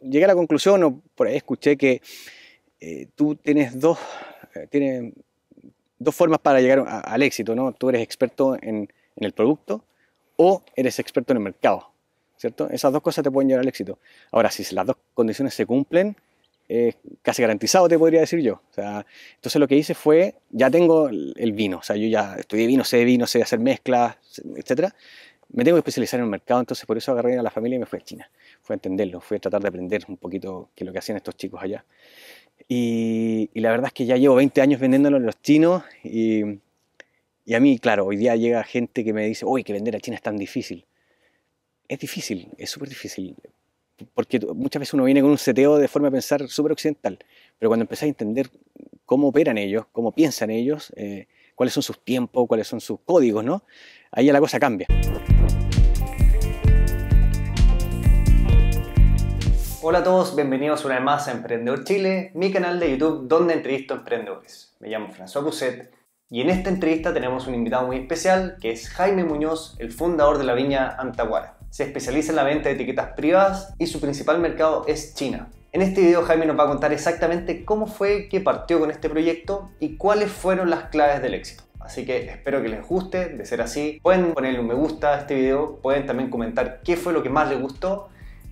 llegué a la conclusión, o por ahí escuché que eh, tú tienes dos, eh, tienes dos formas para llegar al éxito, ¿no? Tú eres experto en, en, el producto o eres experto en el mercado, ¿cierto? Esas dos cosas te pueden llevar al éxito. Ahora, si las dos condiciones se cumplen, es casi garantizado, te podría decir yo. O sea, entonces lo que hice fue, ya tengo el vino, o sea, yo ya estudié vino, sé vino, sé hacer mezclas, etcétera. Me tengo que especializar en el mercado, entonces por eso agarré a la familia y me fui a China. Fui a entenderlo, fui a tratar de aprender un poquito qué es lo que hacían estos chicos allá. Y, la verdad es que ya llevo 20 años vendiéndolo a los chinos y, a mí, claro, hoy día llega gente que me dice, uy, que vender a China es tan difícil. Es difícil, es súper difícil, porque muchas veces uno viene con un seteo de forma de pensar súper occidental, pero cuando empezás a entender cómo operan ellos, cómo piensan ellos, eh, cuáles son sus tiempos, cuáles son sus códigos, ¿no? Ahí ya la cosa cambia. Hola a todos, bienvenidos una vez más a Emprendedor Chile, mi canal de YouTube donde entrevisto emprendedores. Me llamo François Pousset y en esta entrevista tenemos un invitado muy especial que es Jaime Muñoz, el fundador de la viña Antaguara. Se especializa en la venta de etiquetas privadas y su principal mercado es China. En este video Jaime nos va a contar exactamente cómo fue que partió con este proyecto y cuáles fueron las claves del éxito. Así que espero que les guste, de ser así, pueden ponerle un me gusta a este video, pueden también comentar qué fue lo que más les gustó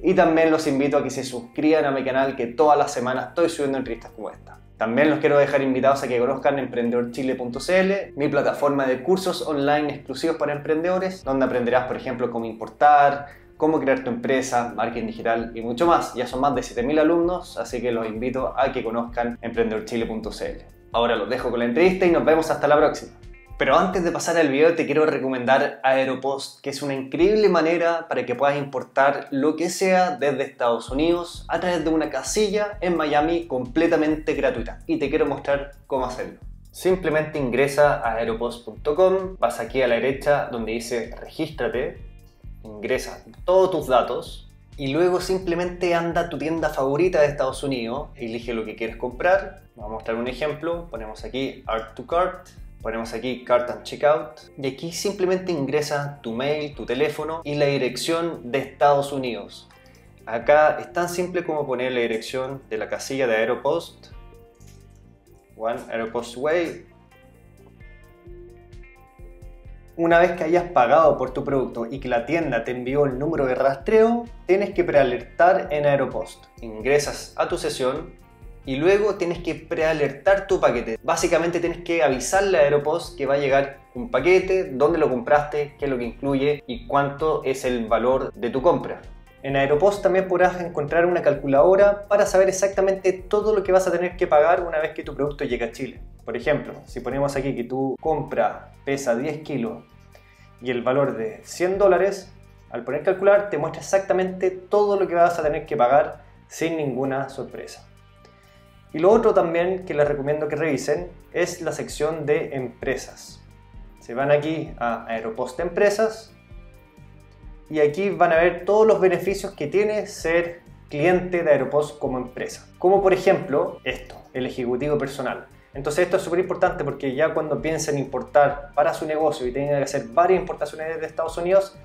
y también los invito a que se suscriban a mi canal que todas las semanas estoy subiendo entrevistas como esta. También los quiero dejar invitados a que conozcan emprendedorchile.cl, mi plataforma de cursos online exclusivos para emprendedores, donde aprenderás, por ejemplo, cómo importar, cómo crear tu empresa, marketing digital y mucho más. Ya son más de 7.000 alumnos, así que los invito a que conozcan emprendedorchile.cl. Ahora los dejo con la entrevista y nos vemos hasta la próxima. Pero antes de pasar al video te quiero recomendar Aeropost, que es una increíble manera para que puedas importar lo que sea desde Estados Unidos a través de una casilla en Miami completamente gratuita. Y te quiero mostrar cómo hacerlo. Simplemente ingresa a aeropost.com, vas aquí a la derecha donde dice regístrate, ingresa todos tus datos y luego simplemente anda a tu tienda favorita de Estados Unidos, elige lo que quieres comprar. Vamos a mostrar un ejemplo, ponemos aquí Art to Cart Ponemos aquí Cart and Checkout y aquí simplemente ingresa tu mail, tu teléfono y la dirección de Estados Unidos. Acá es tan simple como poner la dirección de la casilla de Aeropost, One Aeropost Way. Una vez que hayas pagado por tu producto y que la tienda te envió el número de rastreo, tienes que prealertar en Aeropost. Ingresas a tu sesión, y luego tienes que prealertar tu paquete. Básicamente tienes que avisarle a Aeropost que va a llegar un paquete, dónde lo compraste, qué es lo que incluye y cuánto es el valor de tu compra. En Aeropost también podrás encontrar una calculadora para saber exactamente todo lo que vas a tener que pagar una vez que tu producto llegue a Chile. Por ejemplo, si ponemos aquí que tu compra pesa 10 kilos y el valor de 100 dólares, al poner calcular te muestra exactamente todo lo que vas a tener que pagar sin ninguna sorpresa. Y lo otro también que les recomiendo que revisen es la sección de empresas. Se van aquí a Aeropost Empresas y aquí van a ver todos los beneficios que tiene ser cliente de Aeropost como empresa. Como por ejemplo esto, el ejecutivo personal. Entonces esto es súper importante porque ya cuando piensen importar para su negocio y tengan que hacer varias importaciones desde Estados Unidos,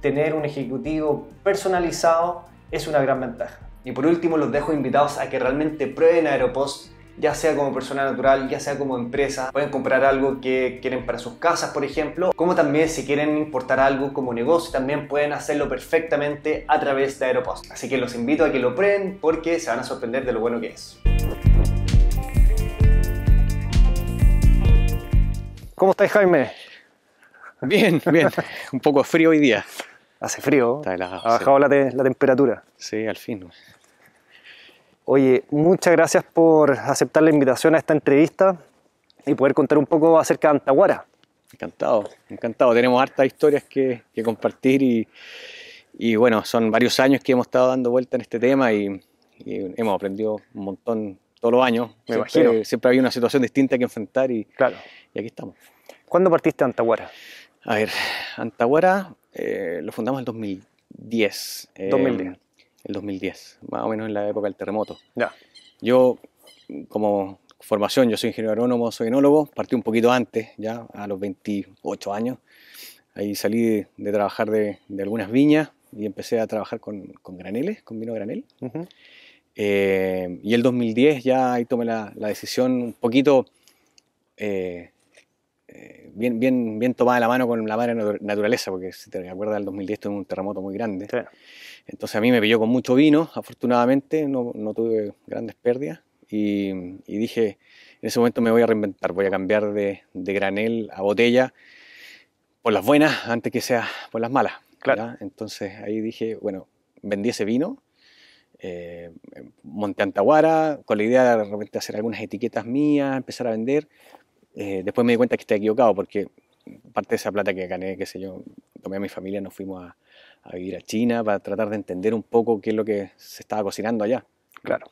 tener un ejecutivo personalizado es una gran ventaja. Y por último, los dejo invitados a que realmente prueben Aeropost, ya sea como persona natural, ya sea como empresa. Pueden comprar algo que quieren para sus casas, por ejemplo, como también si quieren importar algo como negocio, también pueden hacerlo perfectamente a través de Aeropost. Así que los invito a que lo prueben porque se van a sorprender de lo bueno que es. ¿Cómo estáis, Jaime? Bien, bien. Un poco frío hoy día. Hace frío. ha bajado la, la, temperatura. Sí, al fin. Oye, muchas gracias por aceptar la invitación a esta entrevista y poder contar un poco acerca de Antaguara. Encantado, encantado. Tenemos hartas historias que, compartir y, y, bueno, son varios años que hemos estado dando vuelta en este tema y, hemos aprendido un montón todos los años. Me siempre, imagino. Siempre había una situación distinta que enfrentar y, claro. y aquí estamos. ¿Cuándo partiste a Antaguara? A ver, Antaguara eh, lo fundamos en el 2010. 2010 el 2010, más o menos en la época del terremoto. Ya. Yo, como formación, yo soy ingeniero agrónomo, soy enólogo, partí un poquito antes, ya a los 28 años. Ahí salí de, trabajar de, algunas viñas, y empecé a trabajar con, con graneles, con vino granel. Eh, y el 2010 ya ahí tomé la, la decisión un poquito eh, eh, bien, bien, bien tomada la mano con la madre naturaleza, porque si te acuerdas, el 2010 tuve un terremoto muy grande. Entonces a mí me pilló con mucho vino, afortunadamente, no, no tuve grandes pérdidas. Y, y, dije, en ese momento me voy a reinventar, voy a cambiar de, de granel a botella por las buenas antes que sea por las malas. Claro. Entonces ahí dije, bueno, vendí ese vino, eh, monté Antaguara con la idea de repente hacer algunas etiquetas mías, empezar a vender. Eh, después me di cuenta que estaba equivocado porque parte de esa plata que gané, qué sé yo, tomé a mi familia, nos fuimos a, a, vivir a China para tratar de entender un poco qué es lo que se estaba cocinando allá. Claro.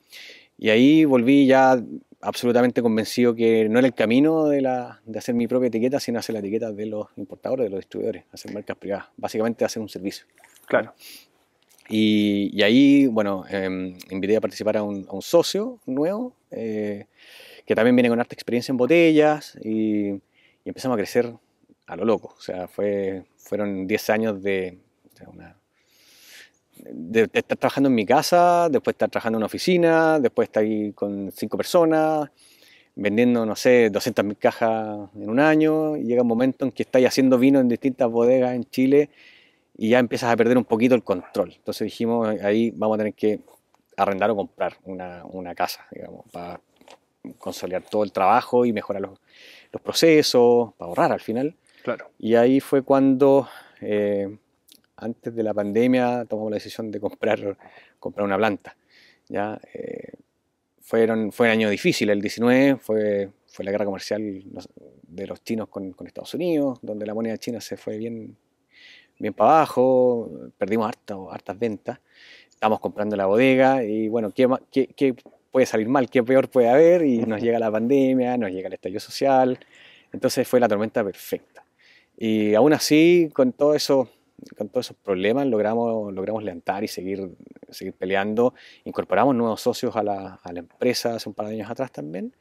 Y ahí volví ya absolutamente convencido que no era el camino de, la, de hacer mi propia etiqueta, sino hacer la etiqueta de los importadores, de los distribuidores, hacer marcas privadas, básicamente hacer un servicio. Claro. Y, y ahí, bueno, eh, invité a participar a un, a un socio nuevo, eh, que también viene con harta experiencia en botellas, y, y, empezamos a crecer a lo loco. O sea, fue, fueron 10 años de, una de, de, estar trabajando en mi casa, después estar trabajando en una oficina, después estar ahí con cinco personas, vendiendo, no sé, 200.000 cajas en un año, y llega un momento en que estáis haciendo vino en distintas bodegas en Chile y ya empiezas a perder un poquito el control. Entonces dijimos, ahí vamos a tener que arrendar o comprar una, una casa, digamos, para consolidar todo el trabajo y mejorar los, los, procesos, para ahorrar al final. Claro. Y ahí fue cuando... Eh, antes de la pandemia tomamos la decisión de comprar, comprar una planta. ¿ya? Eh, fueron, fue un año difícil, el 19 fue, fue la guerra comercial de los chinos con, con, Estados Unidos, donde la moneda china se fue bien, bien para abajo, perdimos harta, hartas ventas, estábamos comprando la bodega y bueno, ¿qué, qué, qué puede salir mal? ¿Qué peor puede haber? Y nos llega la pandemia, nos llega el estallido social, entonces fue la tormenta perfecta. Y aún así, con todo eso con todos esos problemas logramos, logramos levantar y seguir, seguir peleando. Incorporamos nuevos socios a la, a la empresa hace un par de años atrás también,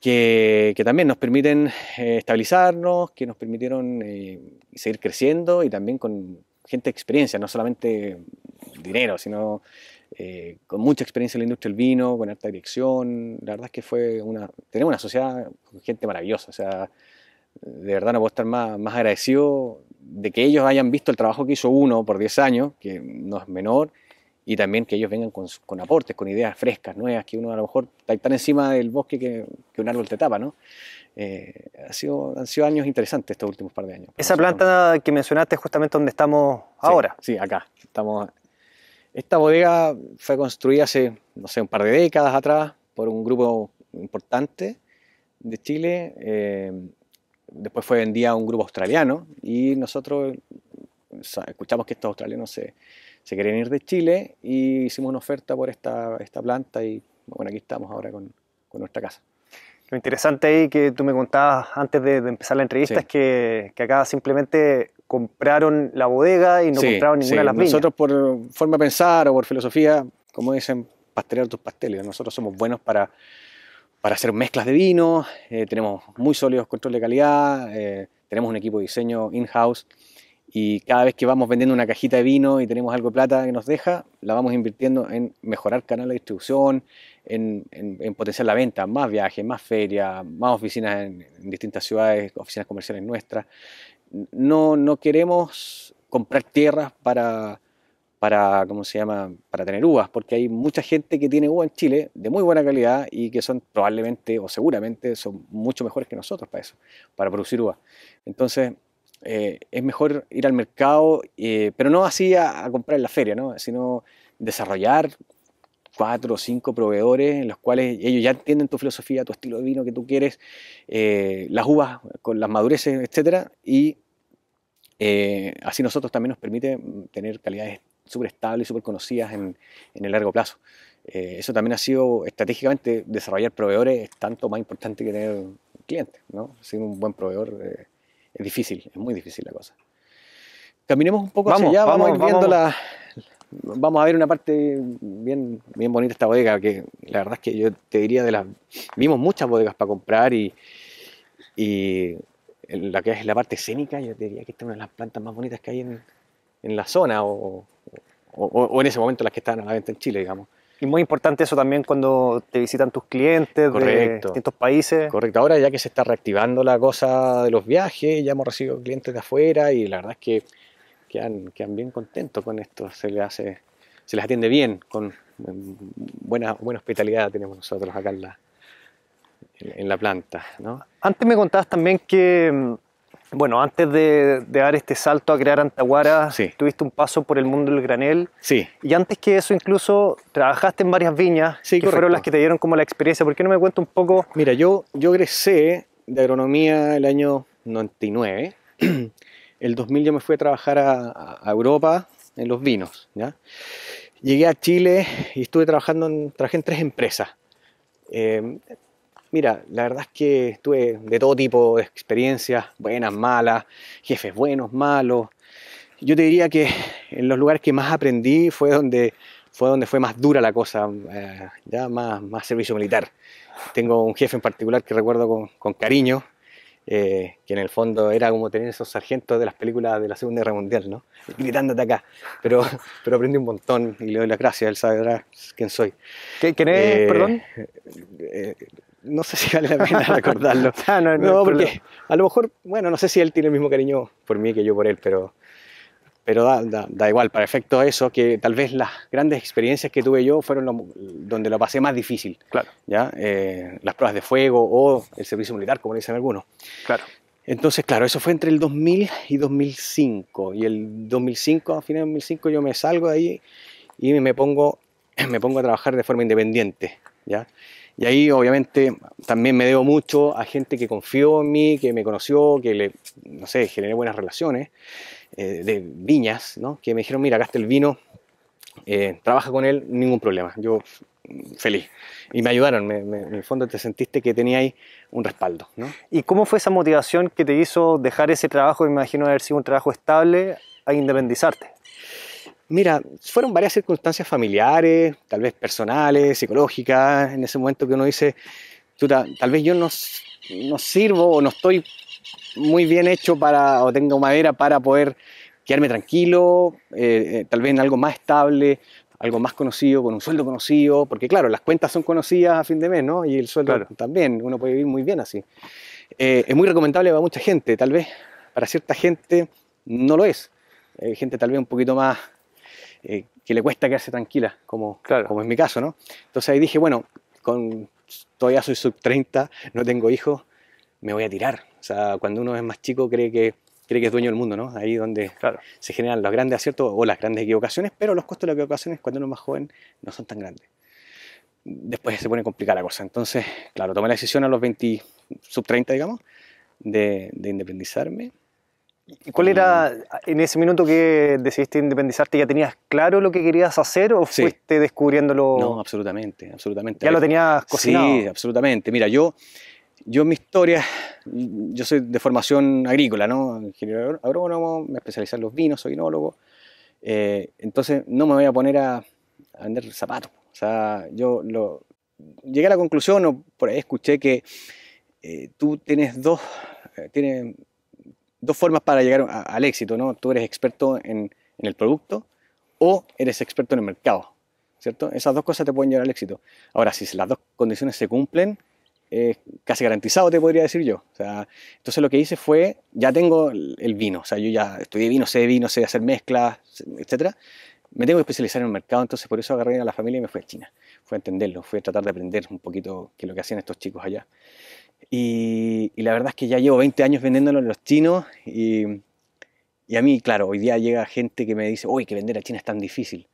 que, que también nos permiten eh, estabilizarnos, que nos permitieron eh, seguir creciendo y también con gente de experiencia, no solamente dinero, sino eh, con mucha experiencia en la industria del vino, con alta dirección. La verdad es que fue una, tenemos una sociedad con gente maravillosa, o sea, de verdad no puedo estar más, más agradecido de que ellos hayan visto el trabajo que hizo uno por 10 años, que no es menor, y también que ellos vengan con, con aportes, con ideas frescas, nuevas, que uno a lo mejor está tan encima del bosque que, que un árbol te tapa, ¿no? Eh, ha sido, han sido años interesantes estos últimos par de años. Esa planta que mencionaste es justamente donde estamos ahora. Sí, sí, acá. Estamos... Esta bodega fue construida hace, no sé, un par de décadas atrás por un grupo importante de Chile. Eh, después fue vendida a un grupo australiano y nosotros escuchamos que estos australianos se, se querían ir de Chile y hicimos una oferta por esta, esta planta y bueno, aquí estamos ahora con, con nuestra casa. Lo interesante ahí que tú me contabas antes de, de empezar la entrevista sí. es que, que, acá simplemente compraron la bodega y no sí, compraron ninguna sí. de las viñas. Nosotros por forma de pensar o por filosofía, como dicen, pastelear tus pasteles. Nosotros somos buenos para para hacer mezclas de vino, eh, tenemos muy sólidos control de calidad, eh, tenemos un equipo de diseño in-house y cada vez que vamos vendiendo una cajita de vino y tenemos algo de plata que nos deja, la vamos invirtiendo en mejorar canal de distribución, en potenciar la venta, más viajes, más ferias, más oficinas en, en, distintas ciudades, oficinas comerciales nuestras. No, no queremos comprar tierras para para, ¿cómo se llama?, para tener uvas, porque hay mucha gente que tiene uva en Chile de muy buena calidad y que son probablemente o seguramente son mucho mejores que nosotros para eso, para producir uva. Entonces, eh, es mejor ir al mercado, eh, pero no así a, comprar en la feria, ¿no? sino desarrollar cuatro o cinco proveedores en los cuales ellos ya entienden tu filosofía, tu estilo de vino que tú quieres, eh, las uvas con las madureces, etcétera, y así nosotros también nos permite tener calidades súper estables y súper conocidas en, en, el largo plazo. Eh, eso también ha sido estratégicamente desarrollar proveedores es tanto más importante que tener clientes, ¿no? Sin un buen proveedor eh, es difícil, es muy difícil la cosa. Caminemos un poco vamos, hacia allá, vamos, vamos a ir viendo vamos. la... Vamos a ver una parte bien, bien bonita esta bodega, que la verdad es que yo te diría de las... Vimos muchas bodegas para comprar y, y la que es la parte escénica, yo te diría que esta es una de las plantas más bonitas que hay en, en la zona o, o- o en ese momento las que estaban a la venta en Chile, digamos. Y muy importante eso también cuando te visitan tus clientes de Correcto. distintos países. Correcto, ahora ya que se está reactivando la cosa de los viajes, ya hemos recibido clientes de afuera y la verdad es que quedan, quedan bien contentos con esto, se les hace, se les atiende bien, con buena, buena hospitalidad tenemos nosotros acá en la, en, en la planta, ¿no? Antes me contabas también que, mm, bueno, antes de, de dar este salto a crear Antaguara, Sí. tuviste un paso por el mundo del granel. Sí, Y antes que eso, incluso trabajaste en varias viñas Sí, que correcto. fueron las que te dieron como la experiencia. ¿Por qué no me cuentas un poco? Mira, yo, yo egresé de agronomía el año 99. El 2000 yo me fui a trabajar a, a Europa en los vinos. ¿ya? Llegué a Chile y estuve trabajando en, trabajé en tres empresas. Eh, mira, la verdad es que tuve de todo tipo de experiencias, buenas, malas, jefes buenos, malos. Yo te diría que en los lugares que más aprendí fue donde fue, donde fue más dura la cosa, eh, ya más, más servicio militar. Tengo un jefe en particular que recuerdo con, con cariño, eh, que en el fondo era como tener esos sargentos de las películas de la Segunda Guerra Mundial, ¿no? Gritándote acá. Pero, pero aprendí un montón y le doy las gracias, él sabrá quién soy. ¿Qué, quién es, Eh, perdón? eh, no sé si vale la pena recordarlo. Ah, no, no No, problema. porque a lo mejor, bueno, no sé si él tiene el mismo cariño por mí que yo por él, pero, pero da, da- da igual, para efecto de eso, que tal vez las grandes experiencias que tuve yo fueron lo- donde lo pasé más difícil, Claro, ¿ya? Eh, las pruebas de fuego o el servicio militar, como le dicen algunos. claro. Entonces, claro, eso fue entre el 2000 y 2005. Y el 2005, a finales de 2005, yo me salgo de ahí y me pongo, me pongo a trabajar de forma independiente. ¿ya? Y ahí, obviamente, también me debo mucho a gente que confió en mí, que me conoció, que le, no sé, generé buenas relaciones eh, de viñas, ¿no? que me dijeron, mira, acá está el vino, eh, trabaja con él, ningún problema. Yo feliz. Y me ayudaron, me- me- en el fondo te sentiste que tenía ahí un respaldo. ¿no? ¿Y cómo fue esa motivación que te hizo dejar ese trabajo, me imagino haber sido un trabajo estable, a independizarte? Mira, fueron varias circunstancias familiares, tal vez personales, psicológicas, en ese momento que uno dice, "Chuta, tal vez yo no, no sirvo o no estoy muy bien hecho para, o tengo madera para poder quedarme tranquilo, eh, eh, tal vez en algo más estable, algo más conocido, con un sueldo conocido, porque claro, las cuentas son conocidas a fin de mes, ¿no? Y el sueldo Claro. también, uno puede vivir muy bien así. Eh, es muy recomendable para mucha gente, tal vez para cierta gente no lo es. Hay gente tal vez un poquito más eh, que le cuesta quedarse tranquila, como, Claro. como es mi caso, ¿no? Entonces ahí dije, bueno, con, todavía soy sub 30, no tengo hijos, me voy a tirar. O sea, cuando uno es más chico cree que, cree que es dueño del mundo, ¿no? Ahí donde Claro. se generan los grandes aciertos o las grandes equivocaciones, pero los costos de las equivocaciones cuando uno es más joven no son tan grandes. Después se pone complicada la cosa. Entonces, claro, tomé la decisión a los 20, sub 30, digamos, de, de independizarme. ¿Y cuál era, en ese minuto que decidiste independizarte, ya tenías claro lo que querías hacer o Sí. fuiste descubriéndolo? No, absolutamente, absolutamente. ya lo tenías cocinado. Sí, absolutamente. Mira, yo, yo en mi historia, yo soy de formación agrícola, ¿no? Ingeniero agrónomo, me especialicé en los vinos, soy enólogo. Eh, entonces no me voy a poner a, a vender zapatos. O sea, yo lo, llegué a la conclusión, o por ahí escuché que eh, tú tienes dos, eh, tienes dos formas para llegar a- al éxito, ¿no? Tú eres experto en, en el producto o eres experto en el mercado, ¿cierto? Esas dos cosas te pueden llevar al éxito. Ahora, si las dos condiciones se cumplen, es casi garantizado, te podría decir yo. O sea, entonces lo que hice fue, ya tengo el, vino, o sea, yo ya estudié vino, sé vino, sé hacer mezclas, etcétera. Me tengo que especializar en el mercado, entonces por eso agarré a la familia y me fui a China. Fui a entenderlo, fui a tratar de aprender un poquito qué es lo que hacían estos chicos allá. Y, la verdad es que ya llevo 20 años vendiéndolo a los chinos y, a mí, claro, hoy día llega gente que me dice, uy, que vender a China es tan difícil.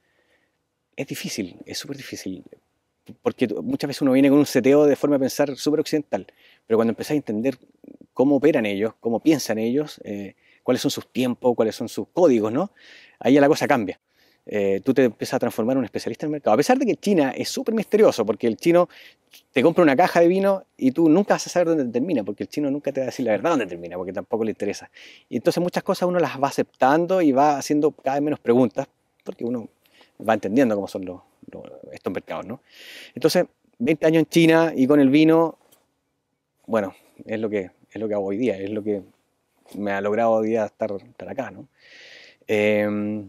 Es difícil, es súper difícil, porque muchas veces uno viene con un seteo de forma de pensar súper occidental, pero cuando empezás a entender cómo operan ellos, cómo piensan ellos, eh, cuáles son sus tiempos, cuáles son sus códigos, ¿no? Ahí la cosa cambia. Eh, tú te empiezas a transformar en un especialista en el mercado. A pesar de que China es súper misterioso, porque el chino te compra una caja de vino y tú nunca vas a saber dónde termina, porque el chino nunca te va a decir la verdad dónde termina, porque tampoco le interesa. Y entonces muchas cosas uno las va aceptando y va haciendo cada vez menos preguntas, porque uno va entendiendo cómo son los, los- estos mercados, ¿no? Entonces, 20 años en China y con el vino, bueno, es lo que, es lo que hago hoy día, es lo que me ha logrado hoy día estar, estar acá, ¿no? Eh,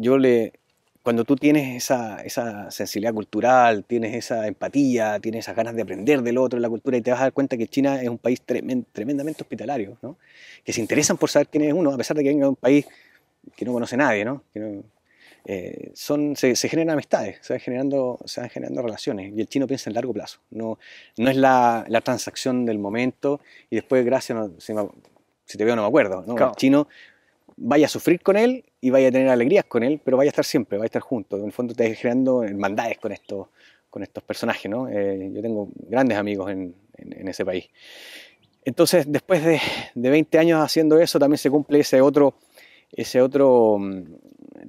yo le, cuando tú tienes esa, esa, sensibilidad cultural, tienes esa empatía, tienes esas ganas de aprender del otro, de la cultura, y te vas a dar cuenta que China es un país tremendamente hospitalario, ¿no? que se interesan por saber quién es uno, a pesar de que venga de un país que no conoce a nadie, ¿no? Eh, son, se, generan amistades, se van, generando, se van generando relaciones, y el chino piensa en largo plazo, no, no es la, la transacción del momento, y después, gracias, no, si, te veo no me acuerdo, ¿no? el chino vaya a sufrir con él y vaya a tener alegrías con él, pero vaya a estar siempre, vaya a estar junto. En el fondo te generando hermandades con estos, con estos personajes, ¿no? Eh, yo tengo grandes amigos en, en, ese país. Entonces, después de, de, 20 años haciendo eso, también se cumple ese otro, ese otro mm,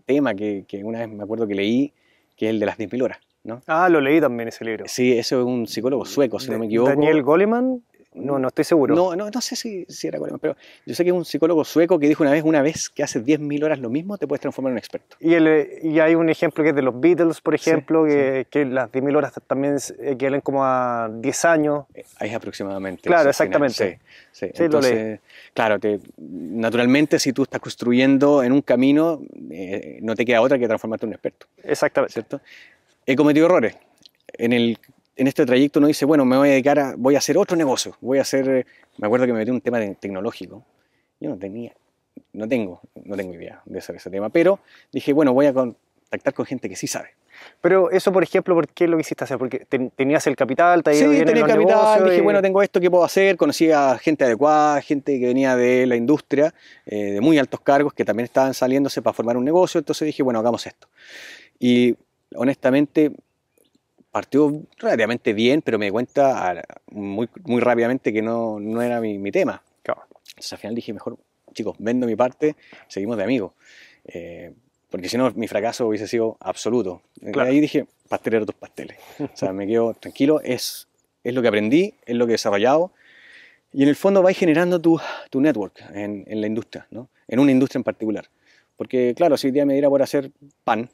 tema que, que, una vez me acuerdo que leí, que es el de las 10.000 horas. ¿no? Ah, lo leí también ese libro. Sí, eso es un psicólogo sueco, si no me equivoco. Daniel Goleman. No, no estoy seguro. No, no, no sé si, si era Goleman, pero yo sé que es un psicólogo sueco que dijo una vez, una vez que haces 10.000 horas lo mismo, te puedes transformar en un experto. Y, el, y hay un ejemplo que es de los Beatles, por ejemplo, que, que, las 10.000 horas también equivalen como a 10 años. Es aproximadamente. Claro, exactamente. Sí, sí. Entonces, claro, te, naturalmente si tú estás construyendo en un camino, eh, no te queda otra que transformarte en un experto. Exactamente. ¿Cierto? He cometido errores. En el en este trayecto uno dice, bueno, me voy a dedicar a, voy a hacer otro negocio, voy a hacer, eh, me acuerdo que me metí un tema tecnológico, yo no tenía, no tengo, no tengo idea de hacer ese tema, pero dije, bueno, voy a contactar con gente que sí sabe. Pero eso, por ejemplo, ¿por qué lo quisiste hacer? Porque tenías el capital, te sí, bien tenía el capital, dije, bueno, tengo esto, ¿qué puedo hacer? Conocí a gente adecuada, gente que venía de la industria, eh, de muy altos cargos, que también estaban saliéndose para formar un negocio, entonces dije, bueno, hagamos esto. Y honestamente partió relativamente bien, pero me di cuenta muy, muy rápidamente que no, no era mi, mi tema. Entonces al final dije, mejor, chicos, vendo mi parte, seguimos de amigos. Eh, porque si no, mi fracaso hubiese sido absoluto. Y ahí dije, pastelero tus pasteles. o sea, me quedo tranquilo, es, es lo que aprendí, es lo que he desarrollado. Y en el fondo vais generando tu, tu network en, en la industria, ¿no? en una industria en particular. Porque claro, si hoy día me diera por hacer pan,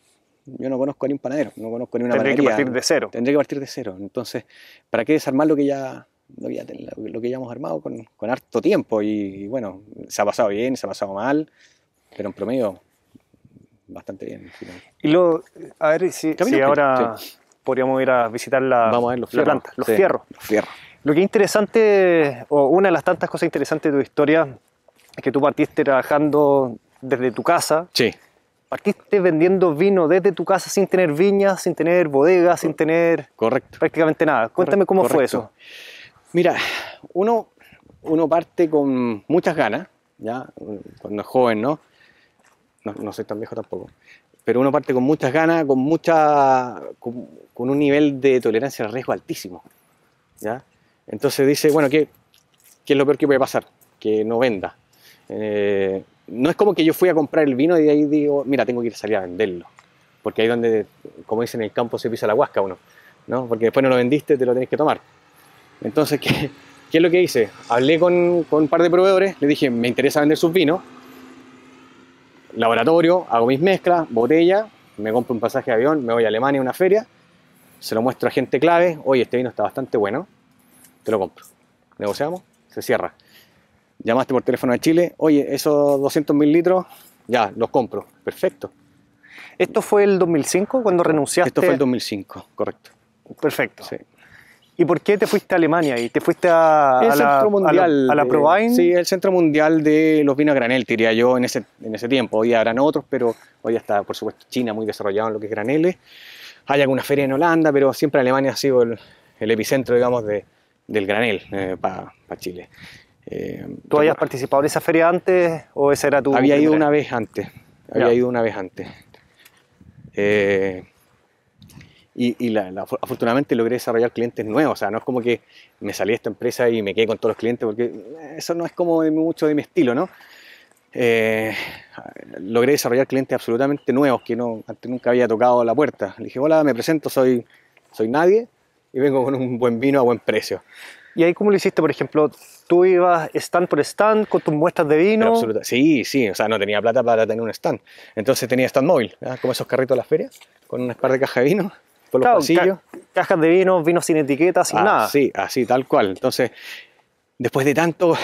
yo no conozco a ni un panadero, no conozco ni una Tendría que partir de cero. Tendría que partir de cero. Entonces, ¿para qué desarmar lo que ya, lo que ya, hemos armado con, con, harto tiempo? Y, bueno, se ha pasado bien, se ha pasado mal, pero en promedio bastante bien. Y luego, a ver si, ahora podríamos ir a visitar la, Vamos a ver los fierros. planta, los fierros. Los fierros. Lo que es interesante, o una de las tantas cosas interesantes de tu historia, es que tú partiste trabajando desde tu casa. Sí partiste vendiendo vino desde tu casa sin tener viñas, sin tener bodegas, sin tener Correcto. prácticamente nada. Cuéntame cómo fue eso. Mira, uno, uno parte con muchas ganas, ya cuando es joven, ¿no? ¿no? soy tan viejo tampoco. Pero uno parte con muchas ganas, con mucha con, un nivel de tolerancia al riesgo altísimo. ¿ya? Entonces dice, bueno, ¿qué, ¿qué es lo peor que puede pasar? Que no venda. Eh, no es como que yo fui a comprar el vino y de ahí digo, mira, tengo que ir a salir a venderlo. Porque ahí donde, como dicen en el campo, se pisa la huasca uno. ¿no? Porque después no lo vendiste, te lo tenés que tomar. Entonces, ¿qué, qué es lo que hice? Hablé con, con, un par de proveedores, le dije, me interesa vender sus vinos. Laboratorio, hago mis mezclas, botella, me compro un pasaje de avión, me voy a Alemania a una feria, se lo muestro a gente clave, oye, este vino está bastante bueno, te lo compro. Negociamos, se cierra llamaste por teléfono a Chile, oye, esos 200 mil litros, ya, los compro. Perfecto. ¿Esto fue el 2005 cuando renunciaste? Esto fue el 2005, correcto. Perfecto. Sí. ¿Y por qué te fuiste a Alemania y te fuiste a, el centro mundial, a la, a Sí, el centro mundial de los vinos a granel, diría yo, en ese, en ese tiempo. Hoy habrán otros, pero hoy está, por supuesto, China muy desarrollado en lo que es graneles. Hay alguna feria en Holanda, pero siempre Alemania ha sido el, epicentro, digamos, de, del granel eh, para Chile. Eh, ¿Tú habías participado en esa feria antes o esa era tu.? Había ido una vez antes. Había ido una vez antes. Eh, y, afortunadamente logré desarrollar clientes nuevos. O sea, no es como que me salí de esta empresa y me quedé con todos los clientes, porque eso no es como mucho de mi estilo, ¿no? Eh, logré desarrollar clientes absolutamente nuevos que no, antes nunca había tocado la puerta. Le dije, hola, me presento, soy, soy nadie y vengo con un buen vino a buen precio. ¿Y ahí cómo lo hiciste, por ejemplo? ¿Tú ibas stand por stand con tus muestras de vino? Sí, sí, o sea, no tenía plata para tener un stand. Entonces tenía stand móvil, como esos carritos de las ferias, con una par de cajas de vino por los pasillos. cajas de vino, vino sin etiqueta, sin ah, nada. Sí, así, tal cual. Entonces, después de tanto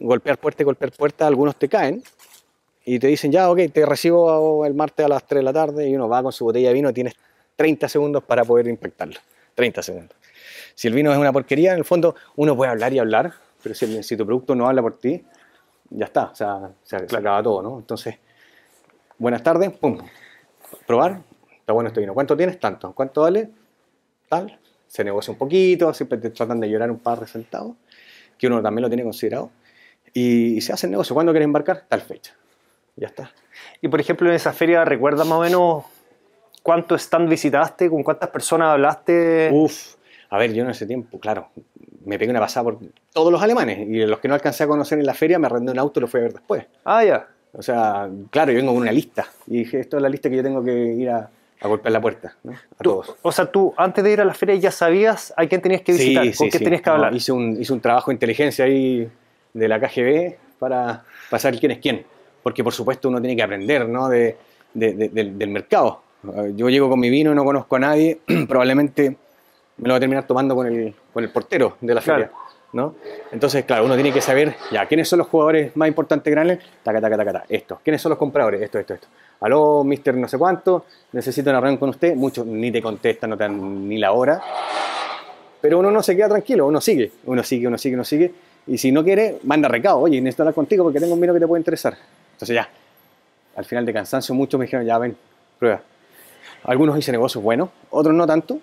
golpear puerta y golpear puerta, algunos te caen y te dicen, ya, ok, te recibo el martes a las 3 de la tarde y uno va con su botella de vino y tienes 30 segundos para poder inspectarlo. 30 segundos. Si el vino es una porquería, en el fondo uno puede hablar y hablar, pero si, si tu producto no habla por ti, ya está, o sea, se, acaba todo, ¿no? Entonces, buenas tardes, pum, probar, está bueno este vino. ¿Cuánto tienes? Tanto. ¿Cuánto vale? Tal. Se negocia un poquito, siempre te tratan de llorar un par de centavos, que uno también lo tiene considerado. Y, se hace el negocio. ¿Cuándo quieres embarcar? Tal fecha. Ya está. Y por ejemplo, en esa feria, ¿recuerdas más o menos cuánto stand visitaste? ¿Con cuántas personas hablaste? Uf, a ver, yo en ese tiempo, claro, me pegué una pasada por todos los alemanes y los que no alcancé a conocer en la feria me arrendé un auto y lo fui a ver después. Ah, ya. O sea, claro, yo vengo con una lista y dije, esto es la lista que yo tengo que ir a, golpear la puerta, ¿no? A todos. O sea, tú antes de ir a la feria ya sabías a quién tenías que visitar, con quién tenías que hablar. hice, un, hice un trabajo de inteligencia ahí de la KGB para, pasar quién es quién. Porque por supuesto uno tiene que aprender ¿no? de, del, mercado. Yo llego con mi vino y no conozco a nadie, probablemente me lo voy a terminar tomando con el, con el portero de la feria. ¿no? Entonces, claro, uno tiene que saber, ya, ¿quiénes son los jugadores más importantes grandes? Taca, taca, taca, taca, estos. ¿Quiénes son los compradores? Esto, esto, esto. Aló, mister no sé cuánto, necesito una reunión con usted. Muchos ni te contestan, no te dan ni la hora. Pero uno no se queda tranquilo, uno sigue, uno sigue, uno sigue, uno sigue. Y si no quiere, manda recado. Oye, necesito hablar contigo porque tengo un vino que te puede interesar. Entonces ya, al final de cansancio, muchos me dijeron, ya ven, prueba. Algunos hice negocios buenos, otros no tanto.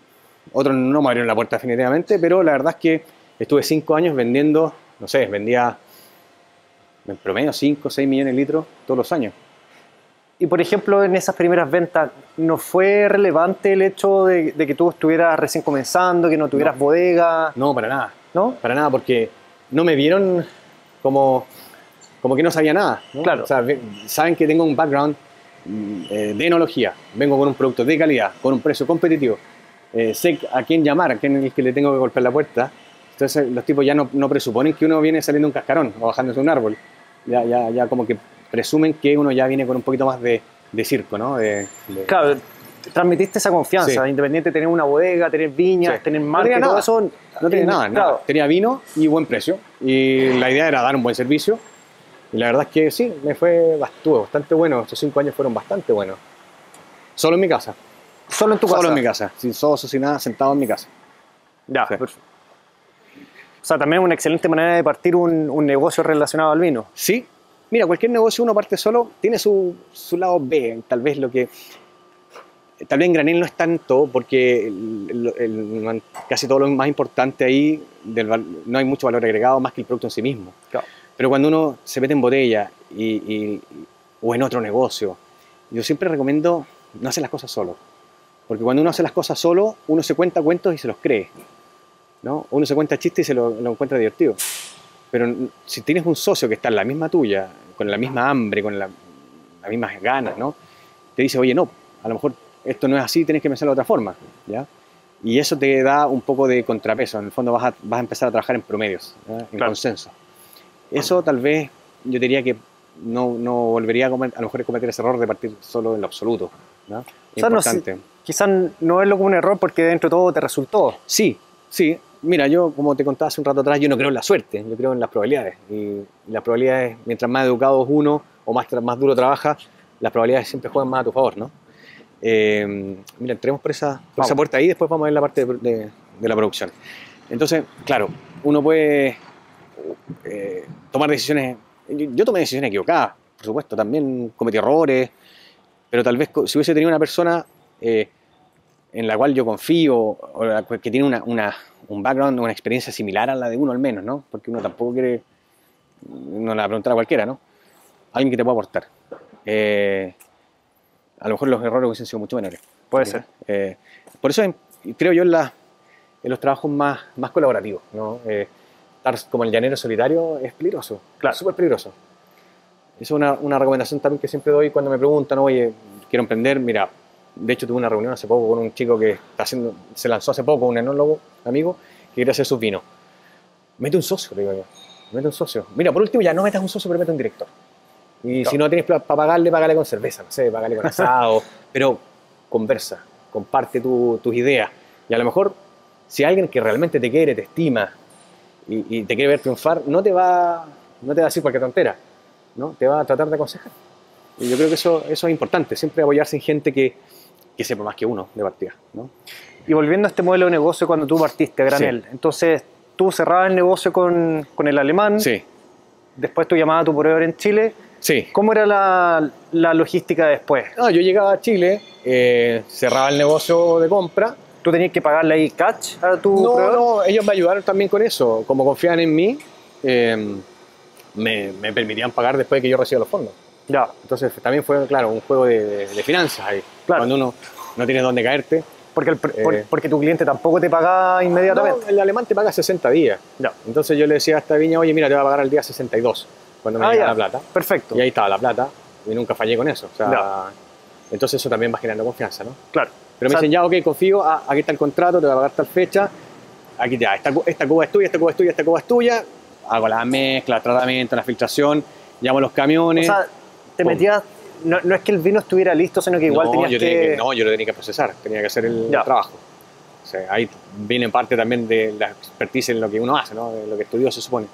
Otros no me abrieron la puerta definitivamente, pero la verdad es que estuve cinco años vendiendo, no sé, vendía en promedio 5 o 6 millones de litros todos los años. Y por ejemplo, en esas primeras ventas, ¿no fue relevante el hecho de, que tú estuvieras recién comenzando, que no tuvieras bodega? No, para nada. ¿No? Para nada, porque no me vieron como, como que no sabía nada. Claro. O sea, saben que tengo un background mm, eh, de enología, vengo con un producto de calidad, con un precio competitivo, eh, sé a quién llamar, a quién es el que le tengo que golpear la puerta. Entonces los tipos ya no, no presuponen que uno viene saliendo de un cascarón o bajándose de un árbol. Ya, ya, ya como que presumen que uno ya viene con un poquito más de, de circo, ¿no? De, Claro, transmitiste esa confianza, independiente de tener una bodega, tener viñas, tener marca, no todo eso. No tenía nada, nada, Tenía vino y buen precio. Y la idea era dar un buen servicio. Y la verdad es que sí, me fue estuvo bastante bueno. Estos cinco años fueron bastante buenos. Solo en mi casa. Solo en tu casa. Solo en mi casa, sin socio, sin nada, sentado en mi casa. Ya, O sea, también es una excelente manera de partir un, un, negocio relacionado al vino. Sí. Mira, cualquier negocio uno parte solo, tiene su, su lado B, tal vez lo que... Tal vez en granel no es tanto, porque casi todo lo más importante ahí, no hay mucho valor agregado más que el producto en sí mismo. Claro. Pero cuando uno se mete en botella y, o en otro negocio, yo siempre recomiendo no hacer las cosas solo porque cuando uno hace las cosas solo, uno se cuenta cuentos y se los cree. ¿no? Uno se cuenta chistes y se lo, encuentra divertido. Pero si tienes un socio que está en la misma tuya, con la misma hambre, con las mismas ganas, ¿no? te dice, oye, no, a lo mejor esto no es así, tienes que pensarlo de otra forma. ¿ya? Y eso te da un poco de contrapeso. En el fondo vas a, vas a empezar a trabajar en promedios, en consenso. Eso tal vez yo diría que no, no volvería a, comer, a lo mejor a cometer ese error de partir solo en lo absoluto. ¿no? Importante quizás no es lo como un error porque dentro de todo te resultó. Sí, sí. Mira, yo como te contaba hace un rato atrás, yo no creo en la suerte, yo creo en las probabilidades. Y las probabilidades, mientras más educado es uno o más, más duro trabaja, las probabilidades siempre juegan más a tu favor, ¿no? Eh, mira, entremos por esa, por esa puerta ahí y después vamos a ver la parte de, de, la producción. Entonces, claro, uno puede eh, tomar decisiones. Yo, yo, tomé decisiones equivocadas, por supuesto, también cometí errores, pero tal vez si hubiese tenido una persona eh, en la cual yo confío, o que tiene una, una, un background, una experiencia similar a la de uno al menos, ¿no? Porque uno tampoco quiere, no la preguntar a cualquiera, ¿no? Alguien que te pueda aportar. Eh, a lo mejor los errores hubiesen sido mucho menores. Puede ser. Eh, por eso creo yo en, la, en, los trabajos más, más colaborativos, ¿no? estar como el llanero solitario es peligroso, claro. súper peligroso. Eso es una, una recomendación también que siempre doy cuando me preguntan, oye, quiero emprender, mira, de hecho, tuve una reunión hace poco con un chico que está haciendo, se lanzó hace poco, un enólogo amigo, que quiere hacer sus vinos. Mete un socio, digo yo. Mete un socio. Mira, por último, ya no metas un socio, pero mete un director. Y si no tienes para pagarle, págale con cerveza, no sé, págale con asado. pero conversa, comparte tus ideas. Y a lo mejor, si alguien que realmente te quiere, te estima y, te quiere ver triunfar, no te va, no te va a decir cualquier tontera, ¿no? Te va a tratar de aconsejar. Y yo creo que eso, eso es importante, siempre apoyarse en gente que, que sepa más que uno de partida. ¿no? Y volviendo a este modelo de negocio cuando tú partiste a granel, Sí. entonces tú cerrabas el negocio con, con el alemán, Sí, después tú llamabas a tu proveedor en Chile. sí. ¿Cómo era la, la logística después? No, yo llegaba a Chile, eh, cerraba el negocio de compra. ¿Tú tenías que pagarle ahí cash a tu No, proveedor? no, ellos me ayudaron también con eso. Como confían en mí, eh, me, me permitían pagar después de que yo reciba los fondos. Ya, Entonces también fue, claro, un juego de, de- de finanzas ahí. Claro. Cuando uno no tiene dónde caerte. porque, el, por- Eh. porque tu cliente tampoco te pagaba inmediatamente. No, el alemán te paga 60 días. Ya. Entonces yo le decía a esta viña, oye, mira, te va a pagar el día 62, cuando me Ah, llega la plata. Perfecto. Y ahí estaba la plata, y nunca fallé con eso. O sea, Ya. entonces eso también va generando confianza, ¿no? Claro. Pero O sea, me dicen, ya, ok, confío, ah, aquí está el contrato, te va a pagar tal fecha, aquí ya, esta, esta cuba es tuya, esta cuba es tuya, esta cuba es tuya, hago la mezcla, el tratamiento, la filtración, llamo a los o camiones. sea, te metías. No, no es que el vino estuviera listo, sino que igual no, tenías yo tenía que- No, yo lo tenía que procesar, tenía que hacer el Ya. trabajo. O sea, ahí viene parte también de la expertise en lo que uno hace, ¿no? de lo que estudió, se supone.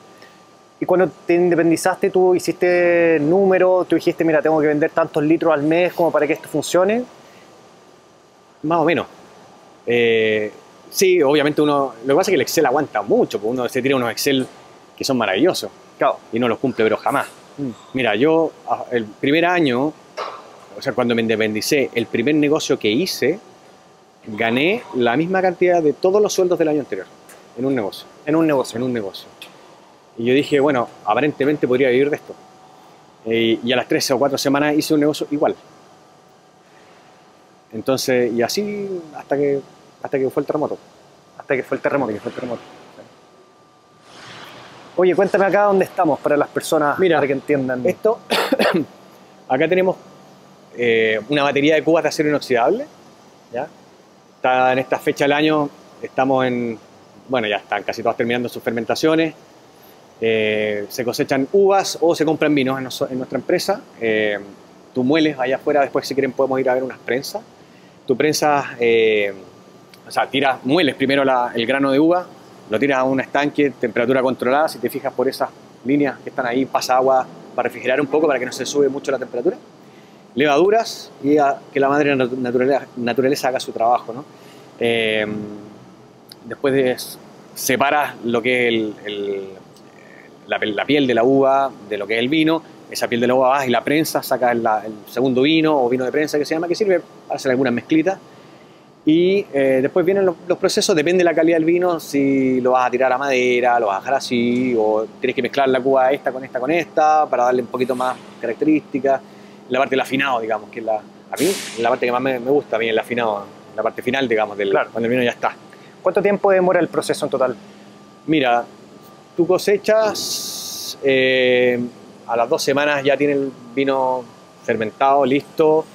Y cuando te independizaste, tú hiciste números, tú dijiste, mira, tengo que vender tantos litros al mes como para que esto funcione. Más o menos. Eh, sí, obviamente uno. Lo que pasa es que el Excel aguanta mucho, porque uno se tira unos Excel que son maravillosos Claro. y no los cumple, pero jamás. Mira, yo el primer año, o sea, cuando me independicé, el primer negocio que hice, gané la misma cantidad de todos los sueldos del año anterior en un negocio, En un negocio. en un negocio. Y yo dije, bueno, aparentemente podría vivir de esto. Eh, y a las tres o cuatro semanas hice un negocio igual. Entonces, y así hasta que, hasta que fue el terremoto. Hasta que fue el terremoto. fue el terremoto. Oye, cuéntame acá dónde estamos para las personas, Mira, para que entiendan. Esto, acá tenemos eh, una batería de cubas de acero inoxidable. ¿ya? Está en esta fecha del año, estamos en, bueno, ya están casi todas terminando sus fermentaciones. Eh, se cosechan uvas o se compran vinos en, noso- en nuestra empresa. Eh, tú mueles allá afuera, después si quieren podemos ir a ver unas prensas. Tú prensas, eh, o sea, tiras, mueles primero la- el grano de uva, lo tiras a un estanque, temperatura controlada, si te fijas por esas líneas que están ahí, pasa agua para refrigerar un poco, para que no se sube mucho la temperatura. Levaduras y que la madre nat- naturaleza, naturaleza haga su trabajo. ¿no? Eh, después de separas lo que es la, piel de la uva de lo que es el vino, esa piel de la uva vas y la prensa, sacas el segundo vino o vino de prensa que se llama, que sirve para hacer algunas mezclitas. Y eh, después vienen los, los procesos, depende de la calidad del vino, si lo vas a tirar a madera, lo vas a dejar así, o tienes que mezclar la cuba esta con esta con esta para darle un poquito más características. La parte del afinado, digamos, que es la, a mí la parte que más me, me gusta, a mí el afinado, la parte final, digamos, del, Claro. cuando el vino ya está. ¿Cuánto tiempo demora el proceso en total? Mira, tú cosechas, eh, a las dos semanas ya tiene el vino fermentado, listo.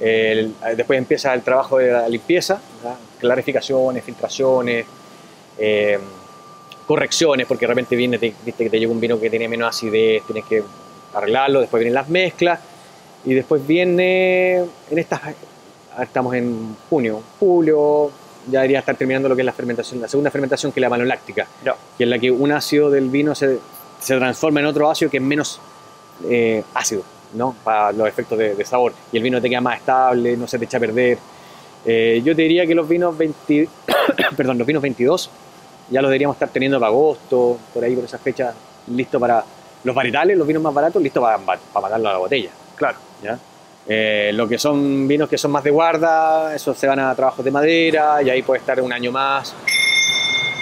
El- después empieza el trabajo de la limpieza, ¿verdad? clarificaciones, filtraciones, eh, correcciones, porque de repente viene, te- viste que te llega un vino que tiene menos acidez, tienes que arreglarlo, después vienen las mezclas, y después viene, en estas, ahora estamos en junio, julio, ya debería estar terminando lo que es la fermentación, la segunda fermentación que es la maloláctica, que es la que un ácido del vino se, se transforma en otro ácido que es menos eh, ácido, ¿no? Para los efectos de, de sabor. Y el vino te queda más estable, no se te echa a perder. Eh, yo te diría que los vinos 20, perdón, los vinos 22 ya los deberíamos estar teniendo para agosto, por ahí por esa fecha, listo para los varietales, los vinos más baratos, listo para, para, para mandarlo a la botella. Claro. ¿ya? Eh, lo que son vinos que son más de guarda, esos se van a trabajos de madera y ahí puede estar un año más.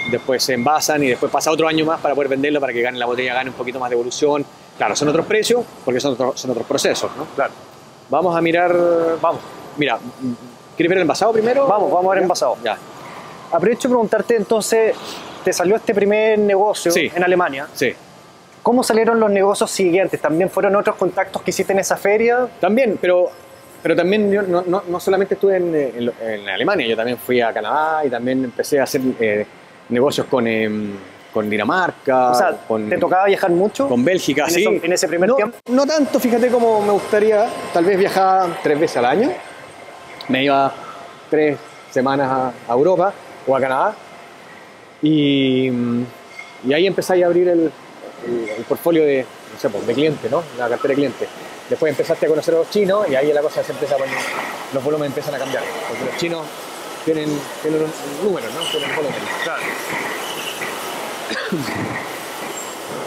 Después se envasan y después pasa otro año más para poder venderlo, para que gane la botella, gane un poquito más de evolución. Claro, son otros precios porque son, otros- son otros procesos. ¿no? Claro. Vamos a mirar. Vamos, Mira, ¿quieres ver el envasado primero? Vamos, vamos a ver el envasado. Ya, aprovecho de preguntarte entonces, te salió este primer negocio Sí. en Alemania. sí. ¿Cómo salieron los negocios siguientes? ¿También fueron otros contactos que hiciste en esa feria? También, pero, pero también yo no, no- no solamente estuve en, en- en Alemania, yo también fui a Canadá y también empecé a hacer eh, negocios con, em, con Dinamarca, o sea, con, ¿te tocaba viajar mucho? con Bélgica, en sí. eso- en ese primer no, tiempo? No tanto, fíjate como me gustaría, tal vez viajaba tres veces al año, me iba tres semanas a, a Europa o a Canadá y, y ahí empecé a abrir el, el, el portfolio de, no sé, pues, de cliente, ¿no? La cartera de cliente. Después empezaste a conocer a los chinos y ahí la cosa se empieza a poner, los volúmenes empiezan a cambiar. Porque los chinos tienen, tienen un número, ¿no? Tienen volumen. Claro.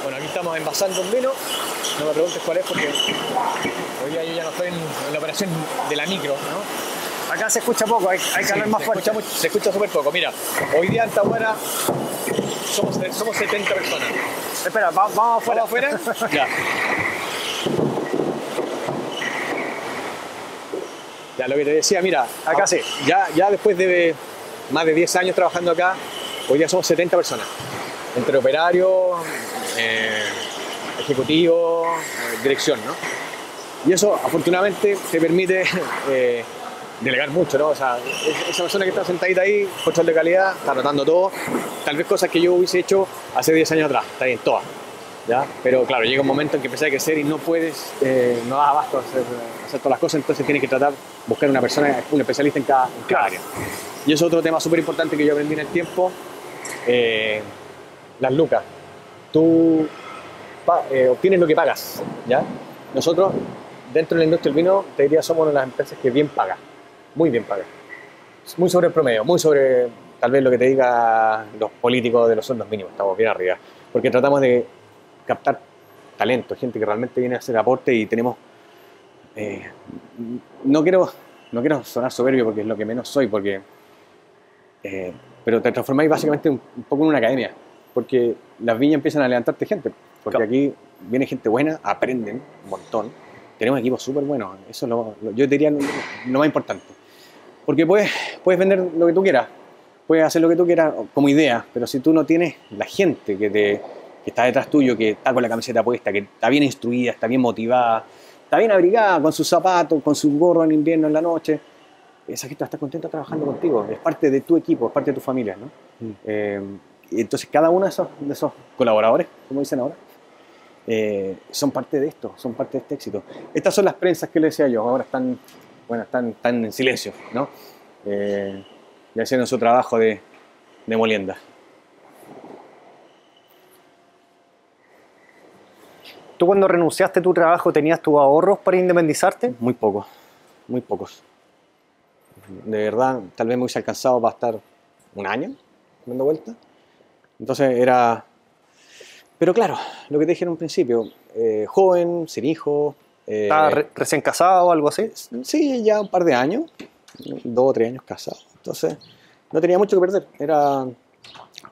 Bueno, aquí estamos envasando un vino. No me preguntes cuál es porque hoy día yo ya no estoy en, en la operación de la micro, ¿no? Acá se escucha poco, hay, hay Sí, hablar más se fuerte. escucha, se escucha súper poco. Mira, hoy día en Tahuara somos, somos 70 personas. Espera, va- vamos afuera. ¿Vamos afuera? ya. Ya, lo que te decía, mira, Acá ah, sí. Ya, ya después de más de 10 años trabajando acá, hoy día somos 70 personas. Entre operarios, eh, ejecutivos, eh, dirección, ¿no? Y eso, afortunadamente, te permite eh, delegar mucho, ¿no? O sea, es- esa persona que está sentadita ahí, control de calidad, está anotando todo. Tal vez cosas que yo hubiese hecho hace 10 años atrás, está bien, todas. ¿ya? Pero claro, llega un momento en que empiezas a crecer y no puedes, eh, no das abasto a hacer, todas las cosas, entonces tienes que tratar, buscar una persona, un especialista en cada, área. Y eso es otro tema súper importante que yo aprendí en el tiempo, las lucas. Tú eh, obtienes lo que pagas, ¿ya? Nosotros, dentro de la industria del vino, te diría somos una de las empresas que bien paga, muy bien paga. Muy sobre el promedio, muy sobre tal vez lo que te diga los políticos de los sueldos mínimos, estamos bien arriba. Porque tratamos de captar talento, gente que realmente viene a hacer aporte y tenemos... eh, no, quiero, no quiero sonar soberbio porque es lo que menos soy, porque... eh, pero te transformáis básicamente un, un poco en una academia, porque las viñas empiezan a levantarte gente, porque Claro. aquí viene gente buena, aprenden un montón, tenemos equipos súper buenos, eso es lo, lo- yo diría lo, lo más importante, porque puedes, puedes vender lo que tú quieras, puedes hacer lo que tú quieras como idea, pero si tú no tienes la gente que, te, que está detrás tuyo, que está con la camiseta puesta, que está bien instruida, está bien motivada, está bien abrigada, con sus zapatos, con su gorro en invierno, en la noche, esa gente va a estar contenta trabajando contigo, es parte de tu equipo, es parte de tu familia, ¿no? Mm. Eh, entonces cada uno de esos, de esos colaboradores, como dicen ahora, eh, son parte de esto, son parte de este éxito. Estas son las prensas que le decía yo, ahora están, bueno, están, están en silencio, ¿no? Eh, y haciendo su trabajo de, de molienda. ¿Tú cuando renunciaste a tu trabajo tenías tus ahorros para independizarte? Muy pocos, muy pocos. De verdad, tal vez me hubiese alcanzado para estar un año dando vuelta. Entonces era... Pero claro, lo que te dije en un principio, eh, joven, sin hijo. eh, ¿Estabas re- recién casado o algo así? Sí, ya un par de años, dos o tres años casado. Entonces, no tenía mucho que perder. Era.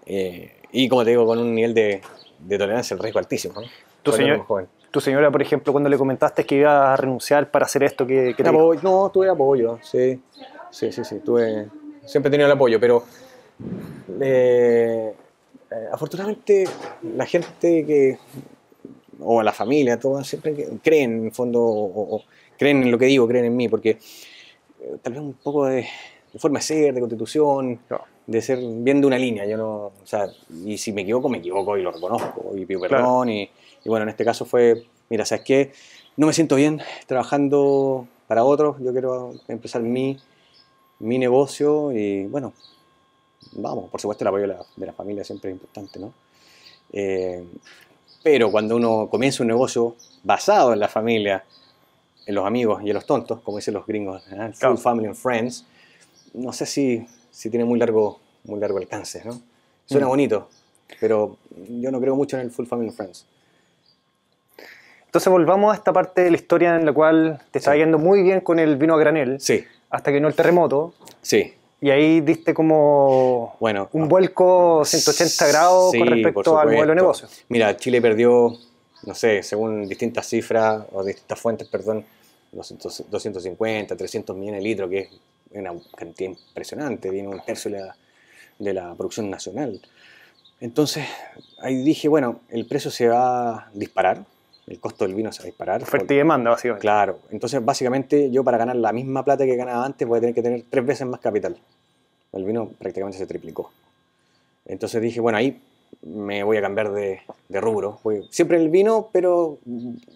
eh, y como te digo, con un nivel de, de tolerancia al riesgo altísimo. ¿no? Tu, señor- joven. tu señora, por ejemplo, cuando le comentaste que ibas a renunciar para hacer esto, ¿qué, qué te dijo? No, tuve apoyo, sí. Sí, sí, sí. Tuve, siempre he tenido el apoyo, pero. eh, eh, afortunadamente, la gente que. o la familia, todas siempre creen en el fondo, o, o creen en lo que digo, creen en mí, porque eh, tal vez un poco de, de forma de ser, de constitución, de ser bien de una línea. Yo no, o sea, y si me equivoco, me equivoco y lo reconozco y pido Claro. perdón. Y, y bueno, en este caso fue, mira, ¿sabes qué? No me siento bien trabajando para otros, yo quiero empezar mi, mi negocio y bueno, vamos, por supuesto el apoyo de la, de la familia siempre es importante, ¿no? Eh, pero cuando uno comienza un negocio basado en la familia, en los amigos y en los tontos, como dicen los gringos, ¿eh? full Claro. family and friends, no sé si, si tiene muy largo, muy largo alcance, ¿no? Suena Mm. bonito, pero yo no creo mucho en el full family and friends. Entonces volvamos a esta parte de la historia en la cual te estaba Sí. yendo muy bien con el vino a granel, Sí, hasta que vino el terremoto, sí. Y ahí diste como Bueno, un vuelco 180 grados Sí, con respecto al modelo de negocio. Mira, Chile perdió, no sé, según distintas cifras o distintas fuentes, perdón, 200 250, 300 millones de litros, que es una cantidad impresionante, viene un tercio de la, de la producción nacional. Entonces, ahí dije, bueno, el precio se va a disparar, el costo del vino se va a disparar. Oferta y demanda, básicamente. Claro, entonces básicamente yo para ganar la misma plata que ganaba antes voy a tener que tener tres veces más capital. El vino prácticamente se triplicó. Entonces dije, bueno, ahí me voy a cambiar de, de rubro. Voy- siempre el vino, pero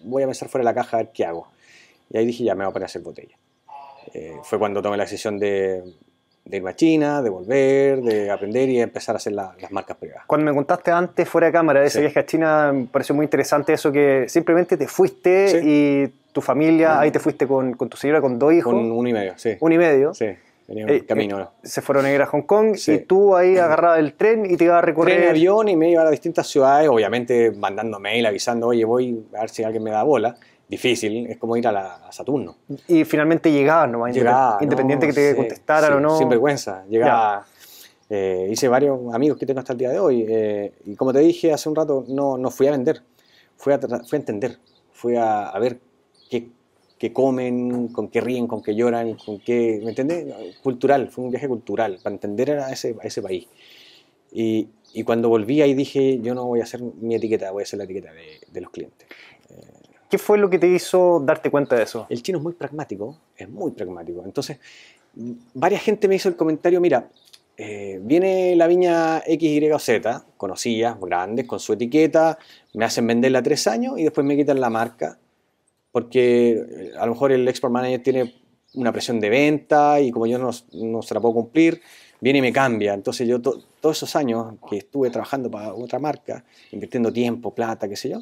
voy a pensar fuera de la caja a ver qué hago. Y ahí dije, ya me voy a poner a hacer botella. Eh, fue cuando tomé la decisión de, de irme a China, de volver, de aprender y empezar a hacer la- las marcas privadas. Cuando me contaste antes, fuera de cámara, de ese Sí. viaje a China, me pareció muy interesante eso que simplemente te fuiste Sí. y tu familia, ahí te fuiste con, con tu señora, con dos hijos, Con uno y medio, sí. un y medio, Sí, venía Eh, un camino. eh, se fueron a ir a Hong Kong Sí. y tú ahí agarrabas el tren y te ibas a recorrer. Tren, avión y me iba a distintas ciudades, obviamente mandando mail, avisando, oye, voy a ver si alguien me da bola. Difícil, es como ir a, la, a Saturno. Y finalmente llegabas nomás, Llegaba, independiente no, que te sí, contestaran sí, o no. Sin vergüenza. Llegaba. eh, hice varios amigos que tengo hasta el día de hoy. eh, y como te dije hace un rato, no, no fui a vender, fui a, fui a entender. Fui a, a ver qué, qué comen, con qué ríen, con qué lloran, con qué. ¿Me entiendes? Cultural, fue un viaje cultural, para entender a ese, a ese país. Y, y cuando volví ahí dije, yo no voy a hacer mi etiqueta, voy a hacer la etiqueta de, de los clientes. ¿Qué fue lo que te hizo darte cuenta de eso? El chino es muy pragmático, es muy pragmático. Entonces, varias gente me hizo el comentario, mira, eh, viene la viña X, Y o Z, conocidas, grandes, con su etiqueta, me hacen venderla tres años y después me quitan la marca, porque eh, a lo mejor el export manager tiene una presión de venta y como yo no, no se la puedo cumplir, viene y me cambia. Entonces yo to- todos esos años que estuve trabajando para otra marca, invirtiendo tiempo, plata, qué sé yo,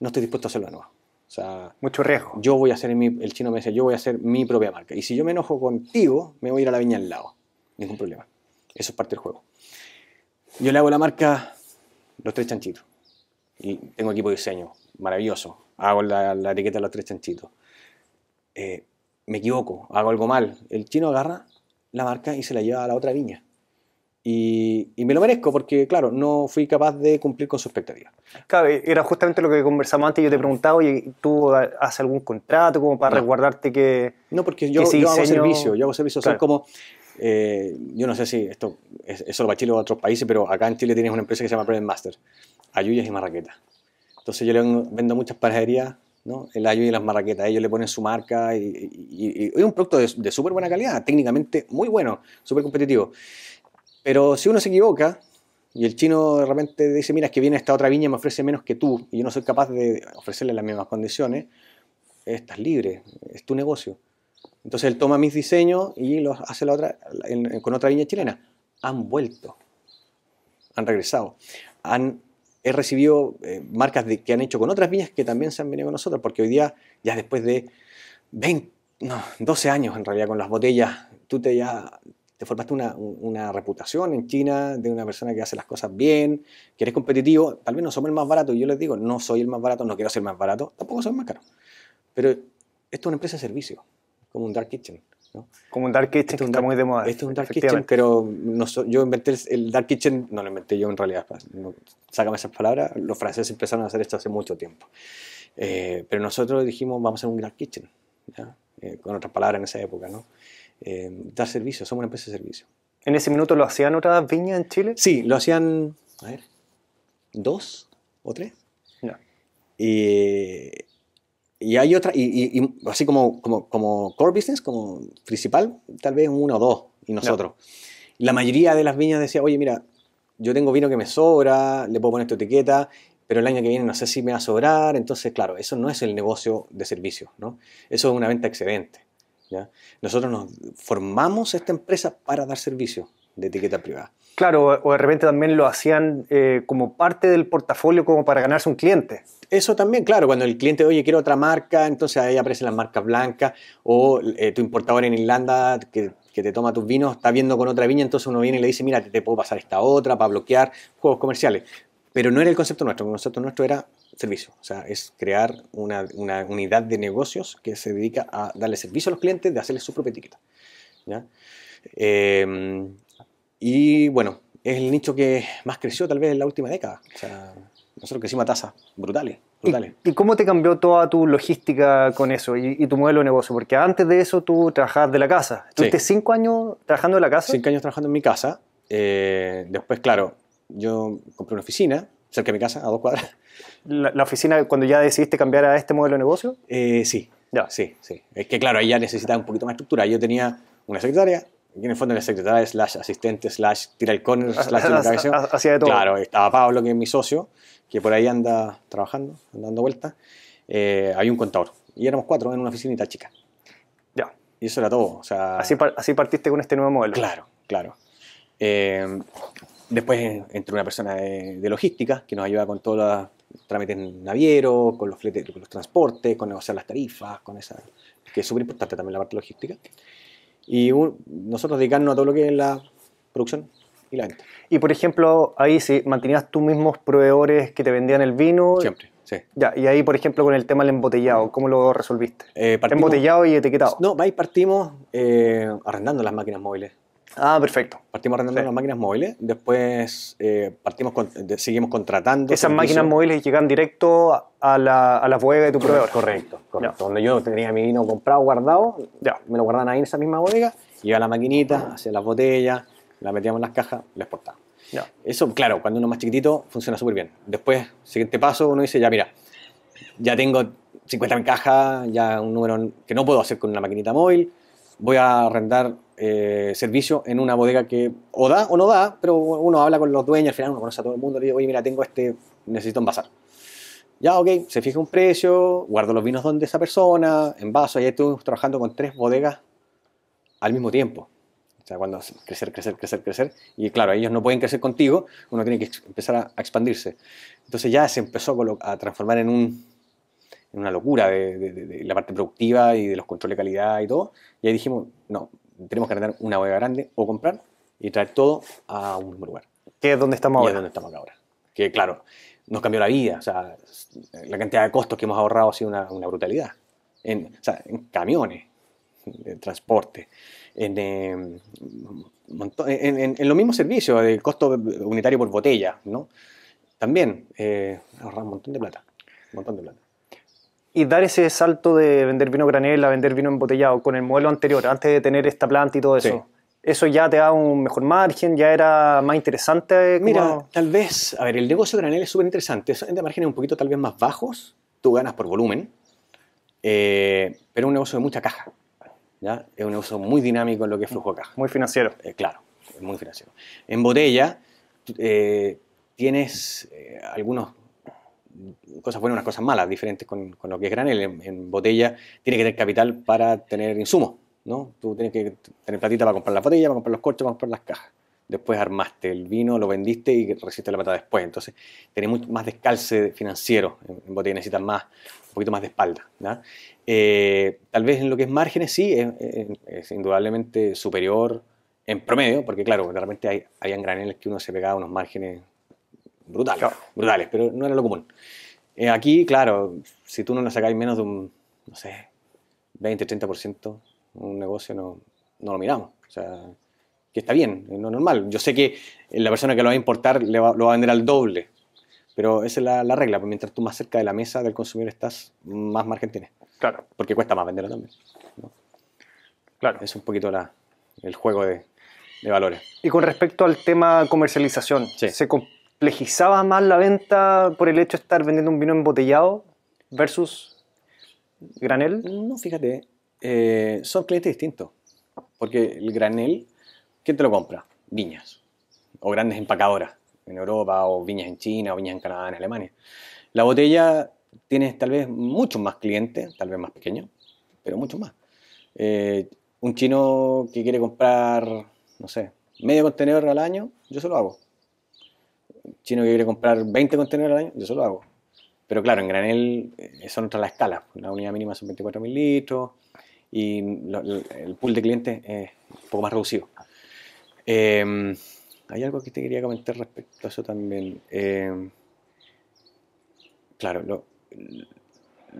no estoy dispuesto a hacerlo de nuevo. O sea, Mucho riesgo. yo voy a hacer mi, el chino me decía, yo voy a hacer mi propia marca. Y si yo me enojo contigo, me voy a ir a la viña al lado. Ningún problema. Eso es parte del juego. Yo le hago la marca Los Tres Chanchitos. Y tengo equipo de diseño, maravilloso. Hago la, la etiqueta de Los Tres Chanchitos. Eh, me equivoco, hago algo mal. El chino agarra la marca y se la lleva a la otra viña. Y, y me lo merezco porque, claro, no fui capaz de cumplir con su expectativa. Claro, era justamente lo que conversamos antes. Yo te preguntaba, oye, ¿tú haces algún contrato como para No. resguardarte que.? No, porque yo, yo hago diseño- servicio, yo hago servicio. Claro. Son como, eh, yo no sé si esto es, es solo para Chile o otros países, pero acá en Chile tienes una empresa que se llama Prevent Master, Ayuyas y Marraqueta. Entonces yo le vendo- muchas panaderías, ¿no? El Ayuya y las Marraquetas. Ellos le ponen su marca y es un producto de, de súper buena calidad, técnicamente muy bueno, súper competitivo. Pero si uno se equivoca y el chino de repente dice, mira, que viene esta otra viña y me ofrece menos que tú y yo no soy capaz de ofrecerle las mismas condiciones, estás libre, es tu negocio. Entonces él toma mis diseños y los hace la otra, con otra viña chilena. Han vuelto, han regresado. Han, he recibido eh, marcas de- que han hecho con otras viñas que también se han venido con nosotros, porque hoy día, ya después de 20, no, 12 años en realidad con las botellas, tú te ya te formaste una, una reputación en China de una persona que hace las cosas bien, que eres competitivo, tal vez no somos el más barato, y yo les digo, no soy el más barato, no quiero ser más barato, tampoco soy el más caro. Pero esto es una empresa de servicio, como un Dark Kitchen. ¿no? Como un Dark Kitchen Esto que un está dark- muy de moda. Esto es un Dark Kitchen, pero no so- yo inventé el, el Dark Kitchen, no lo inventé yo en realidad, no, sácame esas palabras, los franceses empezaron a hacer esto hace mucho tiempo. Eh, pero nosotros dijimos, vamos a hacer un Dark Kitchen, ¿ya? Eh, con otras palabras en esa época, ¿no? Eh, dar servicio, somos una empresa de servicio. ¿En ese minuto lo hacían otras viñas en Chile? Sí, lo hacían, a ver, dos o tres. No. Y, y hay otra, y, y- y así como, como, como core business, como principal, tal vez uno o dos, y nosotros. La mayoría de las viñas decía, oye, mira, yo tengo vino que me sobra, le puedo poner tu etiqueta, pero el año que viene no sé si me va a sobrar, entonces, claro, eso no es el negocio de servicios, ¿no? Eso es una venta excedente. ¿Ya? Nosotros nos formamos esta empresa para dar servicio de etiqueta privada. Claro, o- de repente también lo hacían eh, como parte del portafolio como para ganarse un cliente. Eso también, claro, cuando el cliente, oye, quiero otra marca, entonces ahí aparecen las marcas blancas, o eh, tu importador en Irlanda que, que te toma tus vinos está viendo con otra viña, entonces uno viene y le dice, mira, te, te puedo pasar esta otra para bloquear juegos comerciales. Pero no era el concepto nuestro, el concepto nuestro era servicio, o sea, es crear una, una unidad de negocios que se dedica a darle servicio a los clientes, de hacerles su propia etiqueta. ¿ya? Eh, y bueno, es el nicho que más creció tal vez en la última década. O sea, nosotros crecimos a tasas brutales, brutales. ¿Y, y cómo te cambió toda tu logística con eso y, y tu modelo de negocio? Porque antes de eso tú trabajabas de la casa. ¿Estuviste cinco años trabajando de la casa? Cinco años trabajando en mi casa. eh, después, claro, yo compré una oficina cerca de mi casa, a dos cuadras. La, la oficina, cuando ya decidiste cambiar a este modelo de negocio? Eh, sí, Ya. sí, sí. Es que claro, ahí ya necesitaba un poquito más estructura. Yo tenía una secretaria, que en el fondo era secretaria, slash asistente, slash tira el corner, slash. Hacía de todo. Claro, estaba Pablo, que es mi socio, que por ahí anda trabajando, anda dando vueltas. Eh, había un contador. Y éramos cuatro en una oficinita chica. Ya. Y eso era todo. O sea, Así, par- así partiste con este nuevo modelo. Claro, claro. Eh, después entró una persona de, de logística que nos ayuda con todos los trámites navieros, con los fletes, con los transportes, con negociar las tarifas, con esa, que es súper importante también la parte logística. Y un- nosotros dedicarnos a todo lo que es la producción y la venta. Y por ejemplo, ahí sí, mantenías tú mismos proveedores que te vendían el vino. Siempre, sí. Ya, y ahí, por ejemplo, con el tema del embotellado, ¿cómo lo resolviste? Eh, partimos- Embotellado y etiquetado. No, ahí partimos eh, arrendando las máquinas móviles. Ah, perfecto. Partimos arrendando Sí. las máquinas móviles, después eh, partimos con- seguimos contratando. Esas servicios. máquinas móviles llegan directo a la, a la bodega de tu proveedor. Correcto, correcto. Donde yo tenía mi vino comprado, guardado, Ya. me lo guardaban ahí en esa misma bodega, iba a la maquinita, hacía las botellas, las metíamos en las cajas, las exportaba. Ya. Eso, claro, cuando uno es más chiquitito, funciona súper bien. Después, siguiente paso, uno dice, ya mira, ya tengo 50 cajas, ya un número que no puedo hacer con una maquinita móvil, voy a arrendar eh, servicio en una bodega que o da o no da, pero uno habla con los dueños, al final uno conoce a todo el mundo, le digo, oye, mira, tengo este, necesito envasar. Ya, ok, se fija un precio, guardo los vinos donde esa persona, envaso, y ahí estuvimos trabajando con tres bodegas al mismo tiempo. O sea, cuando crecer, crecer, crecer, crecer, y claro, ellos no pueden crecer contigo, uno tiene que empezar a, expandirse. Entonces ya se empezó a, a transformar en, un, en una locura de, de- de- de la parte productiva y de los controles de calidad y todo. Y ahí dijimos, no, tenemos que arrendar una bodega grande o comprar y traer todo a un mismo lugar. Que es donde estamos Y es ahora. donde estamos acá ahora. Que claro, nos cambió la vida. O sea, la cantidad de costos que hemos ahorrado ha sido una, una brutalidad. En, o sea, en camiones, en transporte, en, eh, en, en- los mismos servicios, el costo unitario por botella, ¿no? También eh, ahorramos un montón de plata. Un montón de plata. Y dar ese salto de vender vino granel a vender vino embotellado con el modelo anterior, antes de tener esta planta y todo eso. Sí. Eso ya te da un mejor margen, ya era más interesante. como- Mira, tal vez, a ver, el negocio granel es súper interesante. De márgenes un poquito tal vez más bajos. Tú ganas por volumen, eh, pero es un negocio de mucha caja. ¿ya? Es un negocio muy dinámico en lo que es flujo de caja. muy financiero. Eh, claro, es muy financiero. En botella eh, tienes algunas cosas buenas, unas cosas malas, diferentes con, con lo que es granel. En, botella tiene que tener capital para tener insumos, ¿no? Tú tienes que tener platita para comprar las botellas, para comprar los corchos, para comprar las cajas. Después armaste el vino, lo vendiste y recibiste la plata después. Entonces, tenés mucho más descalce financiero. En, en botella necesitas más, un poquito más de espalda. Eh, tal vez en lo que es márgenes, sí, es, indudablemente superior en promedio, porque claro, de repente hay, habían graneles que uno se pegaba unos márgenes brutales, Claro. brutales, pero no era lo común. Eh, aquí, claro, si tú no le sacáis menos de un, no sé, 20, 30%, un negocio no, no lo miramos. O sea, que está bien, es lo normal. Yo sé que la persona que lo va a importar le va- lo va a vender al doble, pero esa es la, la regla, pues mientras tú más cerca de la mesa del consumidor estás, más margen tienes, Claro, porque cuesta más venderlo también. claro. Es un poquito la, el juego de, de valores. Y con respecto al tema comercialización, Sí. ¿se complejizaba más la venta por el hecho de estar vendiendo un vino embotellado versus granel? No, fíjate, eh, son clientes distintos, porque el granel, ¿quién te lo compra? Viñas, o grandes empacadoras en Europa, o viñas en China, o viñas en Canadá, en Alemania. La botella tienes tal vez muchos más clientes, tal vez más pequeños, pero muchos más. Eh, un chino que quiere comprar, no sé, medio contenedor al año, yo se lo hago. Chino que quiere comprar 20 contenedores al año, yo se lo hago. Pero claro, en granel eh, son otras las escalas. La unidad mínima son 24.000 litros y el pool de clientes es un poco más reducido. Eh, hay algo que te quería comentar respecto a eso también. Eh, claro, lo,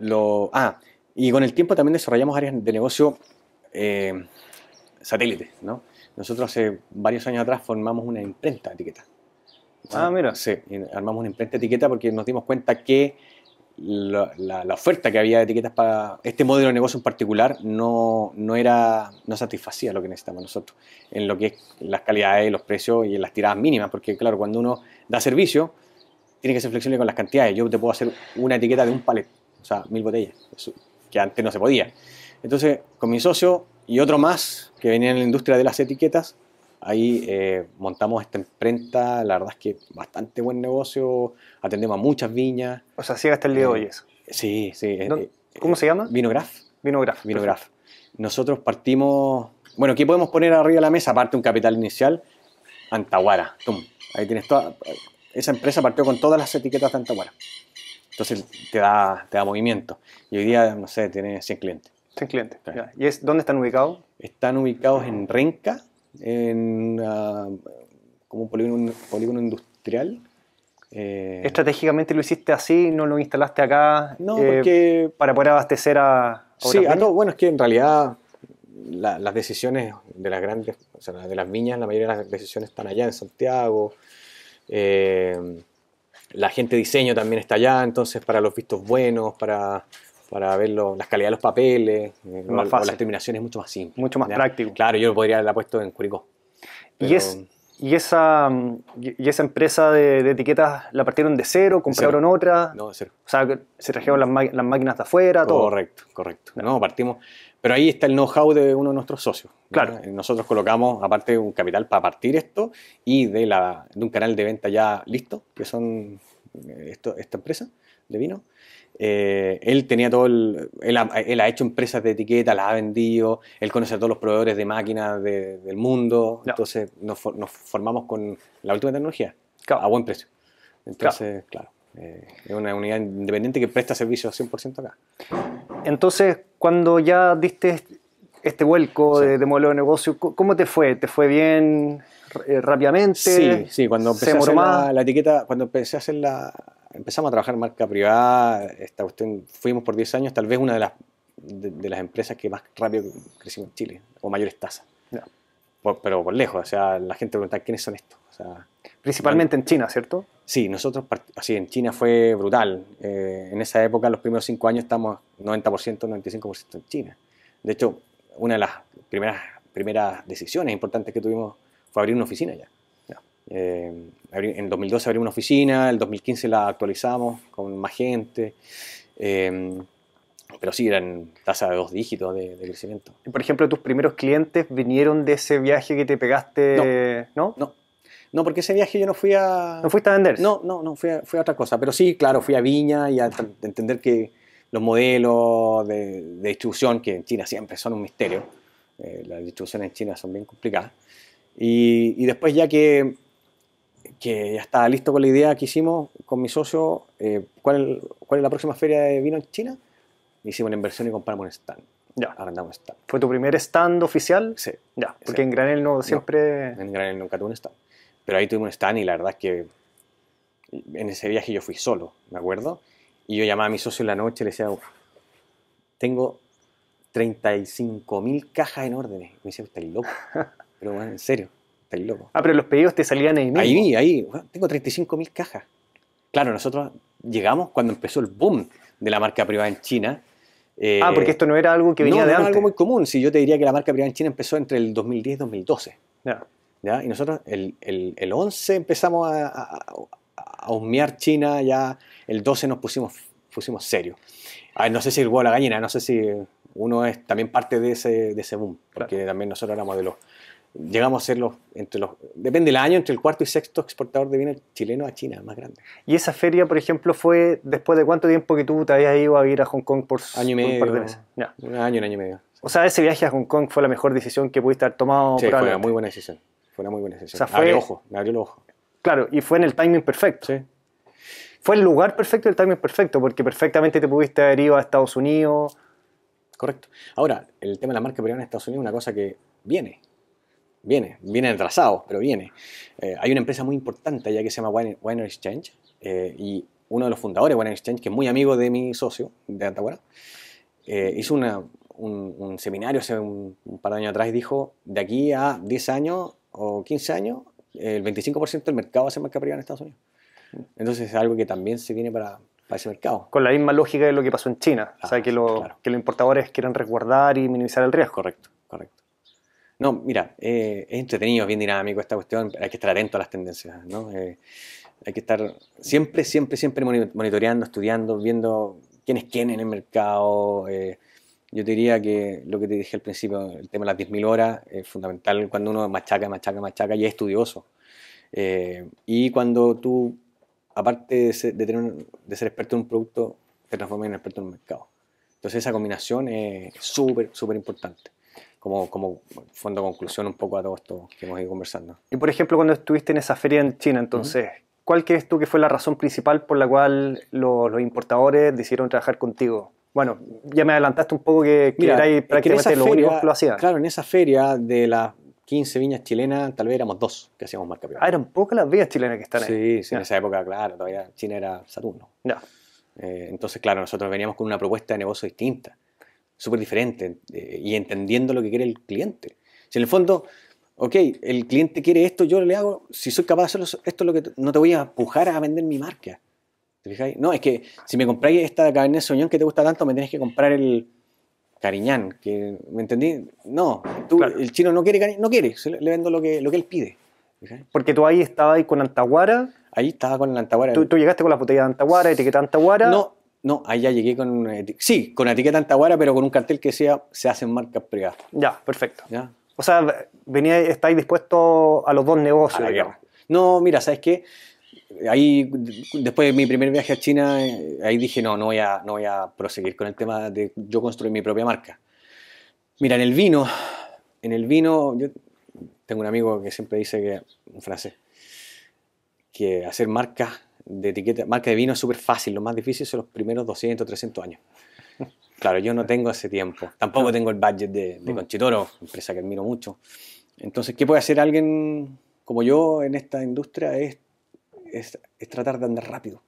lo- Ah, y con el tiempo también desarrollamos áreas de negocio eh, satélites, ¿no? Nosotros hace varios años atrás formamos una imprenta de etiqueta. Ah, mira. Sí, y armamos una imprenta de etiqueta porque nos dimos cuenta que la, la- la oferta que había de etiquetas para este modelo de negocio en particular no, no era no satisfacía lo que necesitábamos nosotros en lo que es las calidades, los precios y en las tiradas mínimas, porque claro, cuando uno da servicio tiene que ser flexible con las cantidades. Yo te puedo hacer una etiqueta de un palet, o sea, mil botellas, que antes no se podía. Entonces, con mi socio y otro más que venía en la industria de las etiquetas, ahí eh, montamos esta imprenta, la verdad es que bastante buen negocio, atendemos a muchas viñas. O sea, sigue hasta el día de hoy Eh, eso. Sí, sí. eh, ¿Dó- eh, ¿Cómo se llama? Vinograph. Vinograph. Vinograph. Nosotros partimos Bueno, ¿qué podemos poner arriba de la mesa? Aparte de un capital inicial, Antaguara. tum. Ahí tienes toda. Esa empresa partió con todas las etiquetas de Antaguara. Entonces te da, te da movimiento. Y hoy día, no sé, tiene 100 clientes. 100 clientes. Claro. ¿Y es, dónde están ubicados? Están ubicados en Renca, en ah, como un polígono, polígono industrial. Eh, Estratégicamente lo hiciste así, no lo instalaste acá no, eh, porque para poder abastecer a, Sí, bueno, es que en realidad la- las decisiones de las grandes, o sea, de las viñas, la mayoría de las decisiones están allá en Santiago. Eh, la gente de diseño también está allá, entonces para los vistos buenos, para, para ver lo- las calidades de los papeles, Más o- las terminaciones es mucho más simple. Mucho más ¿ya? práctico. Claro, yo lo podría haberla puesto en Curicó. Y, es, y, esa, y esa empresa de, de etiquetas la partieron de cero, compraron otra, No, de cero. o sea, se trajeron las, las máquinas de afuera, todo. Correcto, correcto. No, partimos. Pero ahí está el know-how de uno de nuestros socios. Claro. Nosotros colocamos, aparte, un capital para partir esto y de, la, de un canal de venta ya listo, que son eh, esto, esta empresa de vino. Eh, él tenía todo el, él ha, él ha hecho empresas de etiqueta, las ha vendido, él conoce a todos los proveedores de máquinas de- del mundo, entonces nos, for- nos formamos con la última tecnología Claro. a buen precio. Entonces, claro, eh, es una unidad independiente que presta servicio 100% acá. Entonces, cuando ya diste este vuelco Sí. de, de modelo de negocio, ¿cómo te fue? ¿Te fue bien eh, rápidamente? Sí, sí, cuando ¿Se empecé a hacer la etiqueta, cuando empecé a hacer la, empezamos a trabajar en marca privada, esta cuestión, fuimos por 10 años, tal vez una de las, de, de las empresas que más rápido crecimos en Chile, o mayores tasas. Ya. Por- pero por lejos, o sea, la gente preguntaba quiénes son estos. O sea, Principalmente en China, ¿cierto? sí, nosotros, así en China fue brutal. Eh, en esa época, los primeros 5 años, estamos 90%, 95% en China. De hecho, una de las primeras, primeras decisiones importantes que tuvimos fue abrir una oficina ya. Eh, en 2012 abrimos una oficina, en 2015 la actualizamos con más gente, eh, pero sí eran tasas de dos dígitos de, de crecimiento. Por ejemplo, tus primeros clientes vinieron de ese viaje que te pegaste, ¿no? No, no, porque ese viaje yo no fui a... ¿No fuiste a vender? No, no, no, fui a, fui a otra cosa. Pero sí, claro, fui a Viña y a entender que los modelos de, de distribución, que en China siempre son un misterio, eh, las distribuciones en China son bien complicadas. Y, y después ya que, que ya estaba listo con la idea que hicimos con mi socio, eh, ¿cuál, ¿cuál es la próxima feria de vino en China? Hicimos una inversión y compramos un stand. Ya. Arrendamos un stand. ¿Fue tu primer stand oficial? Sí, Ya, porque Sí. en Granel no siempre... en Granel nunca tuve un stand. Pero ahí tuvimos un stand y la verdad es que en ese viaje yo fui solo, ¿me acuerdo? Y yo llamaba a mi socio en la noche y le decía, "Uf, tengo 35.000 cajas en órdenes. Y me decía, estáis loco. Pero bueno, en serio, estáis loco. Ah, pero los pedidos te salían ahí mismo. Ahí, ahí, bueno, tengo 35.000 cajas. Claro, nosotros llegamos cuando empezó el boom de la marca privada en China. Eh, Ah, porque esto no era algo que venía no, de no era antes. algo muy común. Si yo te diría que la marca privada en China empezó entre el 2010 y 2012. Ya. ¿ya? Y nosotros el, el, el 11 empezamos a, a, a humear China, ya el 12 nos pusimos, pusimos serios. No sé si el huevo la gallina, no sé si uno es también parte de ese, de ese boom, porque también nosotros éramos de los... Llegamos a ser los, entre los, depende del año, entre el cuarto y sexto exportador de vino chileno a China, más grande. Y esa feria, por ejemplo, fue después de cuánto tiempo que tú te habías ido a vivir a Hong Kong por, Año y por un par de medio. meses. Un año, un año y medio. O sea, ese viaje a Hong Kong fue la mejor decisión que pudiste haber tomado. Sí, fue una muy buena decisión. Fue una muy buena decisión. O sea, Me abrió fue- ojo, me abrió los ojos. Claro, y fue en el timing perfecto. Sí. Fue el lugar perfecto y el timing perfecto, porque perfectamente te pudiste haber ido a Estados Unidos. Correcto. Ahora, el tema de la marca privada en Estados Unidos es una cosa que viene. Viene, viene atrasado, pero viene. Eh, hay una empresa muy importante allá que se llama Wine, Winer Exchange eh, y uno de los fundadores de Winer Exchange, que es muy amigo de mi socio de Antaguara, eh, hizo una- un, un seminario hace un, un par de años atrás y dijo, de aquí a 10 años o 15 años, el 25% del mercado va a ser marca privada en Estados Unidos. Entonces es algo que también se viene para, para ese mercado. Con la misma lógica de lo que pasó en China. o sea, Ah, que, lo- claro. que los importadores quieren resguardar y minimizar el riesgo. Correcto, correcto. No, mira, eh, es entretenido, bien dinámico esta cuestión, hay que estar atento a las tendencias, ¿no? Eh, hay que estar siempre, siempre, siempre moni- monitoreando, estudiando, viendo quién es quién en el mercado. eh, yo te diría que lo que te dije al principio, el tema de las 10.000 horas, es fundamental cuando uno machaca, machaca, machaca y es estudioso. Eh, y cuando tú, aparte de ser, de tener un- de ser experto en un producto, te transformas en experto en un mercado. Entonces esa combinación es súper, súper importante. Como, como fondo conclusión un poco a todo esto que hemos ido conversando. Y por ejemplo, cuando estuviste en esa feria en China, entonces, ¿cuál crees tú que fue la razón principal por la cual los, los importadores decidieron trabajar contigo? Bueno, ya me adelantaste un poco que, que Mira, que en prácticamente feria- únicos que lo hacían. Claro, en esa feria de las 15 viñas chilenas, tal vez éramos dos que hacíamos marca Ah, privada. eran pocas las vías chilenas que están ahí. Sí, sí, en Ya. esa época, claro, todavía China era Saturno. Ya. Eh, entonces, claro, nosotros veníamos con una propuesta de negocio distinta, súper diferente, eh, y entendiendo lo que quiere el cliente. Si en el fondo, ok, el cliente quiere esto, yo le hago, si soy capaz de hacerlo, esto es lo que no te voy a empujar a vender mi marca. ¿Te fijáis? No, es que si me compráis esta Cabernet Sauvignon que te gusta tanto, me tenés que comprar el Cariñán, que, ¿me entendí? No, tú, Claro. el chino no quiere Cariñán, no quiere, le, vendo lo que, lo que él pide. Porque tú ahí estabas ahí con Antaguara, Ahí estaba con la Antaguara. tú, tú llegaste con la botella de Antaguara, etiqueta Antaguara. No, no, ahí ya llegué con, eti- sí, con etiqueta Antaguara, pero con un cartel que decía se hacen marcas privadas. Ya, perfecto. ¿ya? O sea, venía, estáis dispuestos a los dos negocios. La digamos. No, mira, ¿sabes qué? Ahí, después de mi primer viaje a China, eh, ahí dije, no, no voy, a, no voy a proseguir con el tema de yo construir mi propia marca. Mira, en el vino, en el vino, yo tengo un amigo que siempre dice que, un francés, que hacer marca de etiqueta, marca de vino es súper fácil, lo más difícil son los primeros 200, 300 años. Claro, yo no tengo ese tiempo, tampoco tengo el budget de, de. Conchitoro, empresa que admiro mucho. Entonces, ¿qué puede hacer alguien como yo en esta industria? Es, es, es tratar de andar rápido.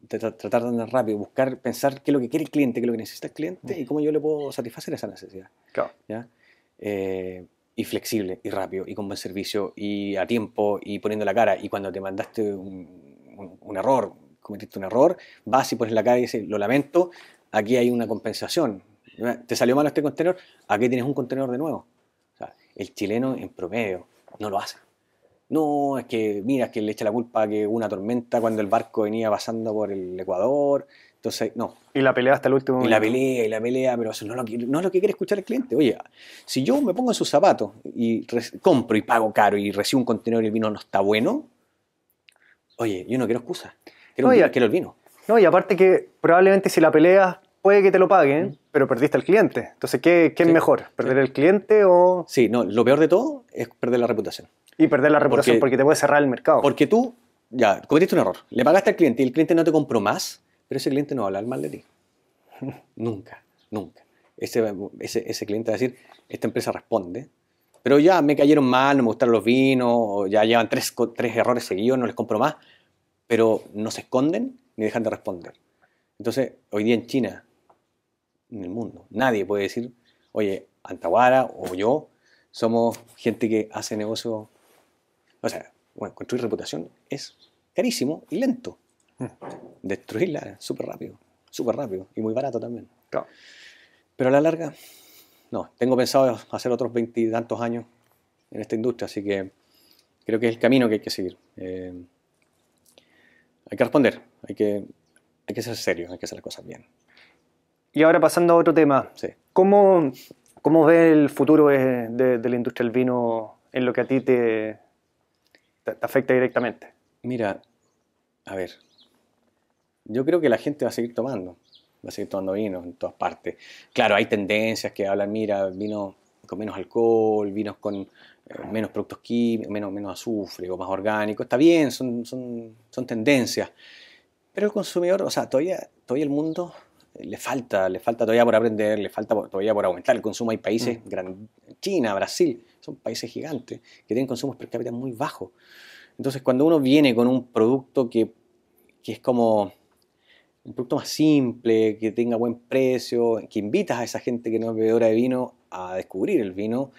De tra- tratar de andar rápido, buscar, pensar qué es lo que quiere el cliente, qué es lo que necesita el cliente y cómo yo le puedo satisfacer esa necesidad. Claro. ¿ya? Eh, y flexible, y rápido, y con buen servicio, y a tiempo, y poniendo la cara. Y cuando te mandaste un, un- un error, cometiste un error, vas y pones la cara y dices, lo lamento, aquí hay una compensación. ¿Te salió mal este contenedor? Aquí tienes un contenedor de nuevo. O sea, el chileno en promedio no lo hace. No, es que, mira, es que le echa la culpa a que hubo una tormenta cuando el barco venía pasando por el Ecuador. Entonces, no, Y la pelea hasta el último y la pelea, y la pelea, pero eso no, es lo que, no es lo que quiere escuchar el cliente. Oye, si yo me pongo en sus zapatos y compro y pago caro y recibo un contenedor y el vino no está bueno, oye, yo no quiero excusas. Quiero, un Oye, vino, quiero el vino. No, y aparte que probablemente si la peleas puede que te lo paguen, Mm. pero perdiste al cliente. Entonces, ¿qué, qué es mejor? ¿Perder el cliente o Sí, no, lo peor de todo es perder la reputación. y perder la reputación Porque- porque, te puede cerrar el mercado? Porque tú, ya, cometiste un error. Le pagaste al cliente y el cliente no te compró más, pero ese cliente no va a hablar mal de ti. nunca, nunca. Ese, ese, ese cliente va a decir, esta empresa responde, pero ya me cayeron mal, no me gustaron los vinos, ya llevan tres, tres errores seguidos, no les compro más, pero no se esconden ni dejan de responder. Entonces, hoy día en China, en el mundo, nadie puede decir, oye, Antaguara o yo somos gente que hace negocio o sea, bueno, construir reputación es carísimo y lento. Destruirla es súper rápido, súper rápido y muy barato también. Claro. Pero a la larga, no, tengo pensado hacer otros veintitantos años en esta industria, así que creo que es el camino que hay que seguir. Eh, hay que responder, hay que, hay que ser serio, hay que hacer las cosas bien. Y ahora pasando a otro tema, Sí. ¿cómo, cómo ves el futuro de, de- de la industria del vino en lo que a ti te, te, te afecta directamente? Mira, a ver, yo creo que la gente va a seguir tomando, tomando vino en todas partes. Claro, hay tendencias que hablan, mira, vino con menos alcohol, vinos con eh, menos productos químicos, menos, menos azufre o más orgánico. Está bien, son, son, son tendencias. Pero el consumidor, o sea, todavía, todavía el mundo le falta, le falta todavía por aprender, le falta todavía por aumentar el consumo. Hay países, gran- China, Brasil, son países gigantes que tienen consumos per cápita muy bajos. Entonces, cuando uno viene con un producto que, que es como un producto más simple, que tenga buen precio, que invitas a esa gente que no es bebedora de vino a descubrir el vino,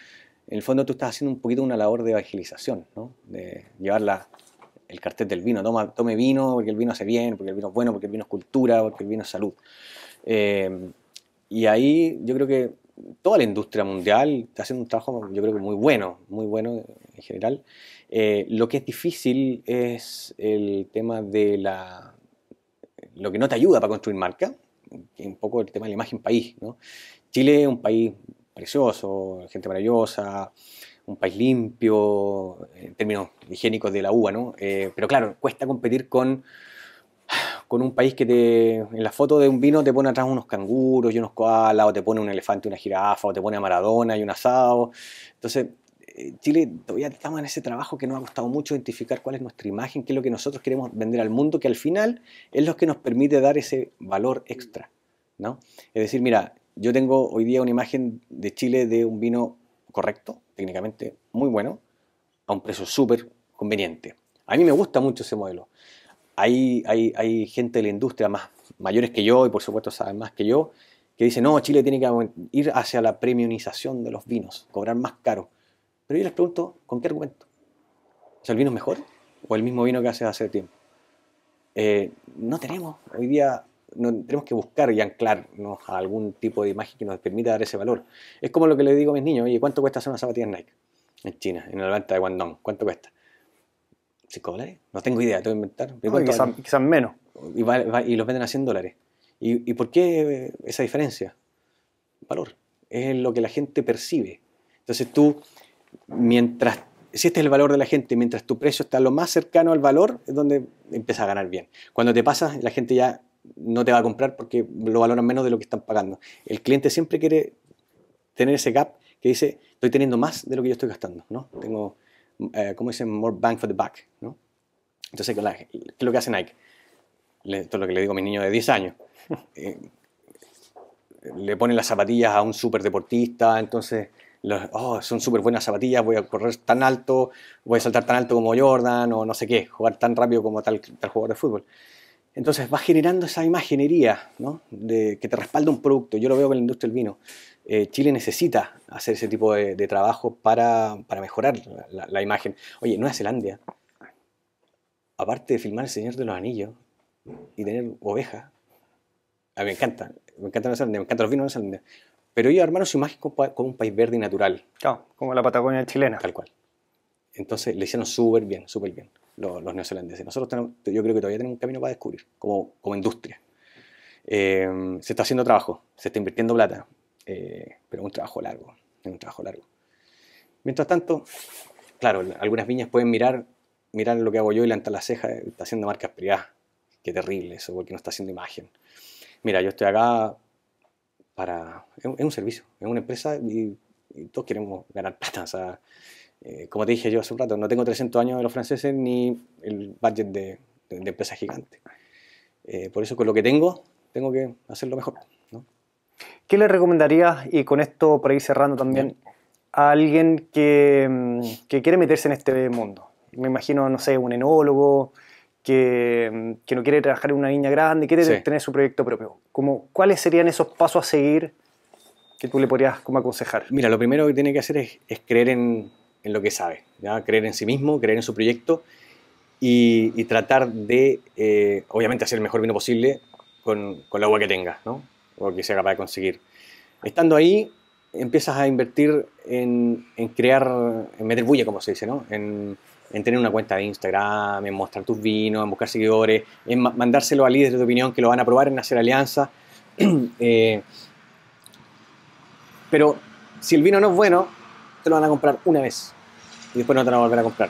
en el fondo tú estás haciendo un poquito una labor de evangelización, ¿no? de llevar la- el cartel del vino. Toma, tome vino porque el vino hace bien, porque el vino es bueno, porque el vino es cultura, porque el vino es salud. Eh, y ahí yo creo que toda la industria mundial está haciendo un trabajo, yo creo que muy bueno, muy bueno en general. Eh, lo que es difícil es el tema de la... lo que no te ayuda para construir marca, que es un poco el tema de la imagen país. ¿no? Chile es un país precioso, gente maravillosa, un país limpio en términos higiénicos de la uva, ¿no? Eh, pero claro, cuesta competir con, con un país que te, en la foto de un vino te pone atrás unos canguros y unos koalas, o te pone un elefante y una jirafa, o te pone a Maradona y un asado. Entonces, Chile todavía estamos en ese trabajo que nos ha costado mucho identificar cuál es nuestra imagen, qué es lo que nosotros queremos vender al mundo, que al final es lo que nos permite dar ese valor extra. ¿no? Es decir, mira, yo tengo hoy día una imagen de Chile de un vino correcto, técnicamente muy bueno, a un precio súper conveniente. A mí me gusta mucho ese modelo. Hay, hay, hay, gente de la industria más mayores que yo y por supuesto saben más que yo, que dicen, no, Chile tiene que ir hacia la premiumización de los vinos, cobrar más caro. Pero yo les pregunto, ¿con qué argumento? ¿O el vino es mejor o el mismo vino que hace hace tiempo? Eh, no tenemos, hoy día no, tenemos que buscar y anclarnos a algún tipo de imagen que nos permita dar ese valor. Es como lo que le digo a mis niños, oye, ¿cuánto cuesta hacer una zapatilla Nike? En China, en la venta de Guangdong, ¿cuánto cuesta? ¿5 dólares? No tengo idea, tengo que inventar. quizás, menos. Y, y, los venden a 100 dólares. ¿Y, ¿Y por qué esa diferencia? Valor. Es lo que la gente percibe. Entonces tú, mientras, si este es el valor de la gente, mientras tu precio está lo más cercano al valor, es donde empieza a ganar bien. Cuando te pasa, la gente ya no te va a comprar porque lo valoran menos de lo que están pagando. El cliente siempre quiere tener ese gap que dice, estoy teniendo más de lo que yo estoy gastando, ¿no? Tengo, eh, ¿cómo dicen? More bang for the buck, ¿no? Entonces, ¿qué es lo que hace Nike? Esto es lo que le digo a mi niño de 10 años. Eh, le ponen las zapatillas a un súper deportista, entonces, oh, son súper buenas zapatillas, voy a correr tan alto, voy a saltar tan alto como Jordan, o no sé qué, jugar tan rápido como tal, tal jugador de fútbol. Entonces va generando esa imaginería ¿no? de que te respalda un producto. Yo lo veo con la industria del vino. Eh, Chile necesita hacer ese tipo de, trabajo para, para mejorar la, imagen. Oye, Nueva Zelanda, aparte de filmar El Señor de los Anillos y tener ovejas, a mí me encanta, me encanta Nueva Zelanda, me encantan los vinos de Nueva Zelanda, pero ellos armaron su imagen como, un país verde y natural. Claro, como la Patagonia chilena. Tal cual. Entonces le hicieron súper bien, súper bien los, neozelandeses. Nosotros tenemos, yo creo que todavía tenemos un camino para descubrir como, como industria. Eh, se está haciendo trabajo, se está invirtiendo plata, eh, pero es un trabajo largo, es un trabajo largo. Mientras tanto, claro, algunas viñas pueden mirar, mirar lo que hago yo y levantar la ceja, está haciendo marcas privadas. Qué terrible eso, porque no está haciendo imagen. Mira, yo estoy acá para... Es un, servicio, es una empresa y, y, todos queremos ganar plata. O sea, eh, como te dije yo hace un rato, no tengo 300 años de los franceses ni el budget de, de, empresa gigante. Eh, por eso con lo que tengo, tengo que hacerlo mejor. ¿Qué le recomendarías, y con esto por ahí cerrando también, a alguien que, mm, que, quiere meterse en este mundo? Me imagino, no sé, un enólogo que, que no quiere trabajar en una viña grande, quiere tener su proyecto propio. Como, ¿Cuáles serían esos pasos a seguir que tú le podrías como aconsejar? Mira, lo primero que tiene que hacer es, es creer en, en lo que sabe, ¿ya? creer en sí mismo, creer en su proyecto y, tratar de, eh, obviamente, hacer el mejor vino posible con, con, la agua que tenga, ¿no? o que sea capaz de conseguir. Estando ahí, empiezas a invertir en, en crear, en meter bulla, como se dice, ¿no? En, en, tener una cuenta de Instagram, en mostrar tus vinos, en buscar seguidores, en mandárselo a líderes de opinión que lo van a probar, en hacer alianzas. Eh, pero si el vino no es bueno, te lo van a comprar una vez y después no te van a volver a comprar.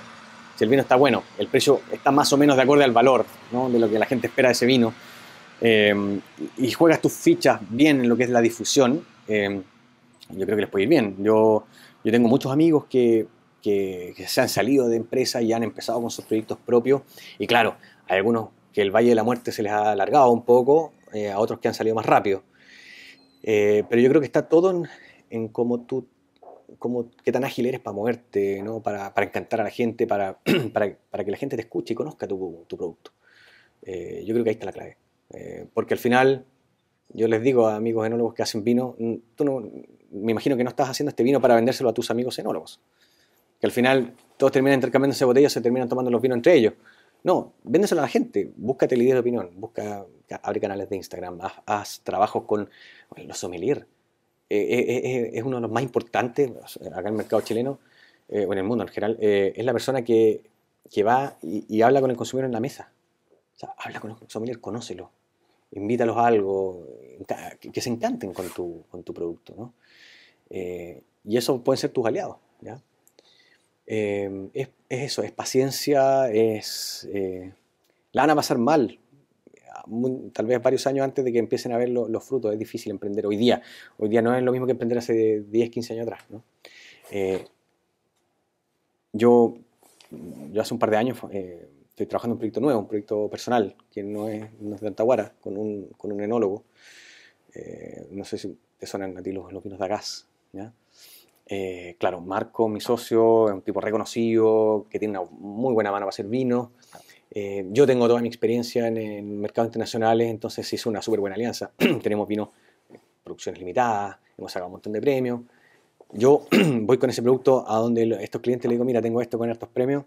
Si el vino está bueno, el precio está más o menos de acuerdo al valor ¿no? de lo que la gente espera de ese vino, eh, y juegas tus fichas bien en lo que es la difusión, eh, yo creo que les puede ir bien. Yo, yo tengo muchos amigos que, que, se han salido de empresas y han empezado con sus proyectos propios, y claro, hay algunos que el Valle de la Muerte se les ha alargado un poco, eh, a otros que han salido más rápido. pero yo creo que está todo en, cómo tú cómo, qué tan ágil eres para moverte, ¿no? para, para encantar a la gente, para, para, para, que la gente te escuche y conozca tu, tu producto. Eh, yo creo que ahí está la clave. Eh, porque al final, yo les digo a amigos enólogos que hacen vino, tú no, me imagino que no estás haciendo este vino para vendérselo a tus amigos enólogos. Que al final todos terminan intercambiándose botellas, se terminan tomando los vinos entre ellos. No, véndeselo a la gente, búscate idea de opinión, busca, abre canales de Instagram, haz, haz trabajos con los sommeliers eh, eh, eh, es uno de los más importantes acá en el mercado chileno, o en el mundo en general, es la persona que, que va y, habla con el consumidor en la mesa. O sea, habla con el consumidor, conócelo, invítalos a algo, que, se encanten con tu, con tu producto. ¿no? y eso pueden ser tus aliados. ¿ya? Es, es, eso, es paciencia, es... la van a pasar mal, tal vez varios años antes de que empiecen a ver lo- los frutos. Es difícil emprender hoy día. Hoy día no es lo mismo que emprender hace 10, 15 años atrás. ¿no? Eh, yo, yo hace un par de años eh, estoy trabajando en un proyecto nuevo, un proyecto personal, que no es, no es de Antaguara, con un, con un enólogo. Eh, no sé si te suenan a ti los, los vinos de Agas. ¿ya? Eh, claro, Marco, mi socio, es un tipo reconocido, que tiene una muy buena mano para hacer vino. Eh, yo tengo toda mi experiencia en, en mercados internacionales, entonces se hizo una súper buena alianza. Tenemos vino, eh, producciones limitadas, hemos sacado un montón de premios. Yo voy con ese producto a donde estos clientes le digo, mira, tengo esto con estos premios.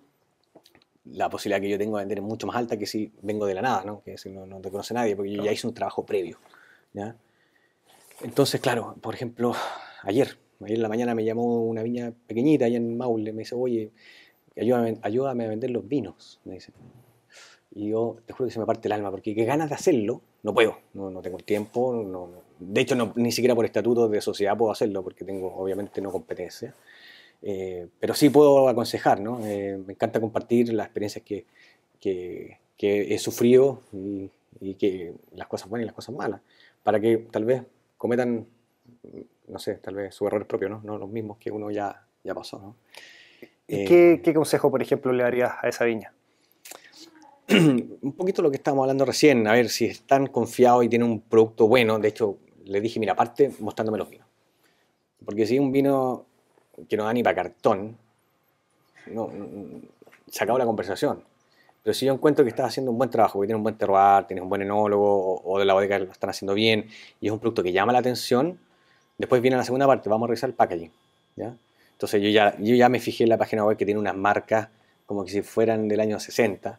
La posibilidad que yo tengo de vender es mucho más alta que si vengo de la nada, ¿no? que si no, no te conoce nadie, porque yo ya hice un trabajo previo. ¿ya? Entonces, claro, por ejemplo, ayer, ayer en la mañana me llamó una viña pequeñita allá en Maule, me dice, oye, ayúdame, ayúdame a vender los vinos, me dice. Y yo te juro que se me parte el alma, porque qué ganas de hacerlo, no puedo, no, no tengo el tiempo, no, no- de hecho no- ni siquiera por estatuto de sociedad puedo hacerlo, porque tengo obviamente no competencia, Eh, pero sí puedo aconsejar, ¿no? Eh, me encanta compartir las experiencias que, que- que he sufrido y, y que las cosas buenas y las cosas malas, para que tal vez cometan, no sé, tal vez sus errores propios, ¿no? No los mismos que uno ya, ya pasó, ¿no? ¿Y Eh, qué, qué consejo, por ejemplo, le darías a esa viña? un poquito lo que estábamos hablando recién, a ver si están confiados y tienen un producto bueno. De hecho, le dije, mira, aparte mostrándome los vinos. Porque si un vino que no da ni para cartón, no, se acabó la conversación. Pero si yo encuentro que estás haciendo un buen trabajo, que tienes un buen terroir, tienes un buen enólogo, o, o de la bodega lo están haciendo bien, y es un producto que llama la atención, después viene la segunda parte, vamos a revisar el packaging. ¿ya? Entonces yo ya, yo ya me fijé en la página web que tiene unas marcas como que si fueran del año 60,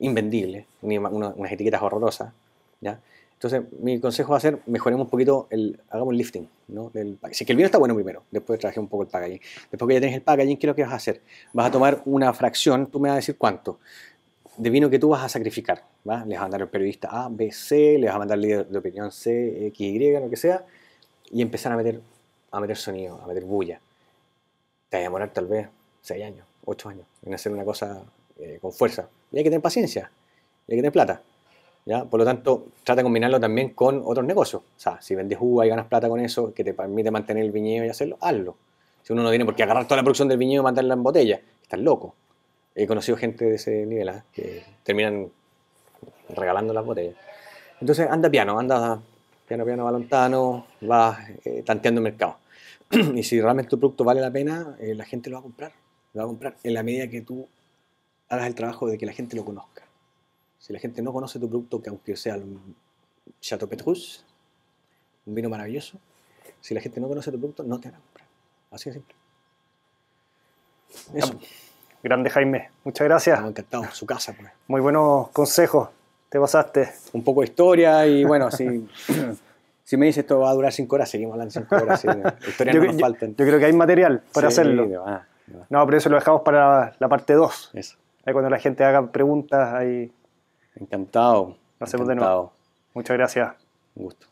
invendibles, unas etiquetas horrorosas. ¿ya? Entonces, mi consejo va a ser, mejoremos un poquito, el, hagamos el lifting. ¿no? Del si es que el vino está bueno primero, después trabajé un poco el packaging. Después que ya tienes el packaging, ¿qué es lo que vas a hacer? Vas a tomar una fracción, tú me vas a decir cuánto, de vino que tú vas a sacrificar. ¿va? Le vas a mandar al periodista A, B, C, le vas a mandar al líder de opinión C, X, Y, lo que sea, y empezar a meter, a meter sonido, a meter bulla. Te va a demorar tal vez 6 años, 8 años en hacer una cosa eh, con fuerza. Y hay que tener paciencia, y hay que tener plata. ¿ya? Por lo tanto, trata de combinarlo también con otros negocios. O sea, si vendes uva y ganas plata con eso, que te permite mantener el viñedo y hacerlo, hazlo. Si uno no tiene por qué agarrar toda la producción del viñedo y mandarla en botella, estás loco. He conocido gente de ese nivel ¿ah? que terminan regalando las botellas. Entonces, anda piano, anda piano, piano, balontano, vas eh, tanteando el mercado. y si realmente tu producto vale la pena, eh, la gente lo va a comprar. Lo va a comprar en la medida que tú hagas el trabajo de que la gente lo conozca. Si la gente no conoce tu producto, que aunque sea un Chateau Petrus, un vino maravilloso, si la gente no conoce tu producto, no te van a comprar. Así de simple. Eso. Grande Jaime, muchas gracias. Estamos encantados. Su casa, pues. Muy buenos consejos, te pasaste. Un poco de historia y bueno, si, si me dices esto va a durar cinco horas, seguimos hablando cinco horas. sí, historias Yo, no nos yo- faltan. yo creo que hay material para Sí, hacerlo. No, pero eso lo dejamos para la parte 2. Eso. Ahí cuando la gente haga preguntas, ahí. Encantado. Lo hacemos de nuevo. Muchas gracias. Un gusto.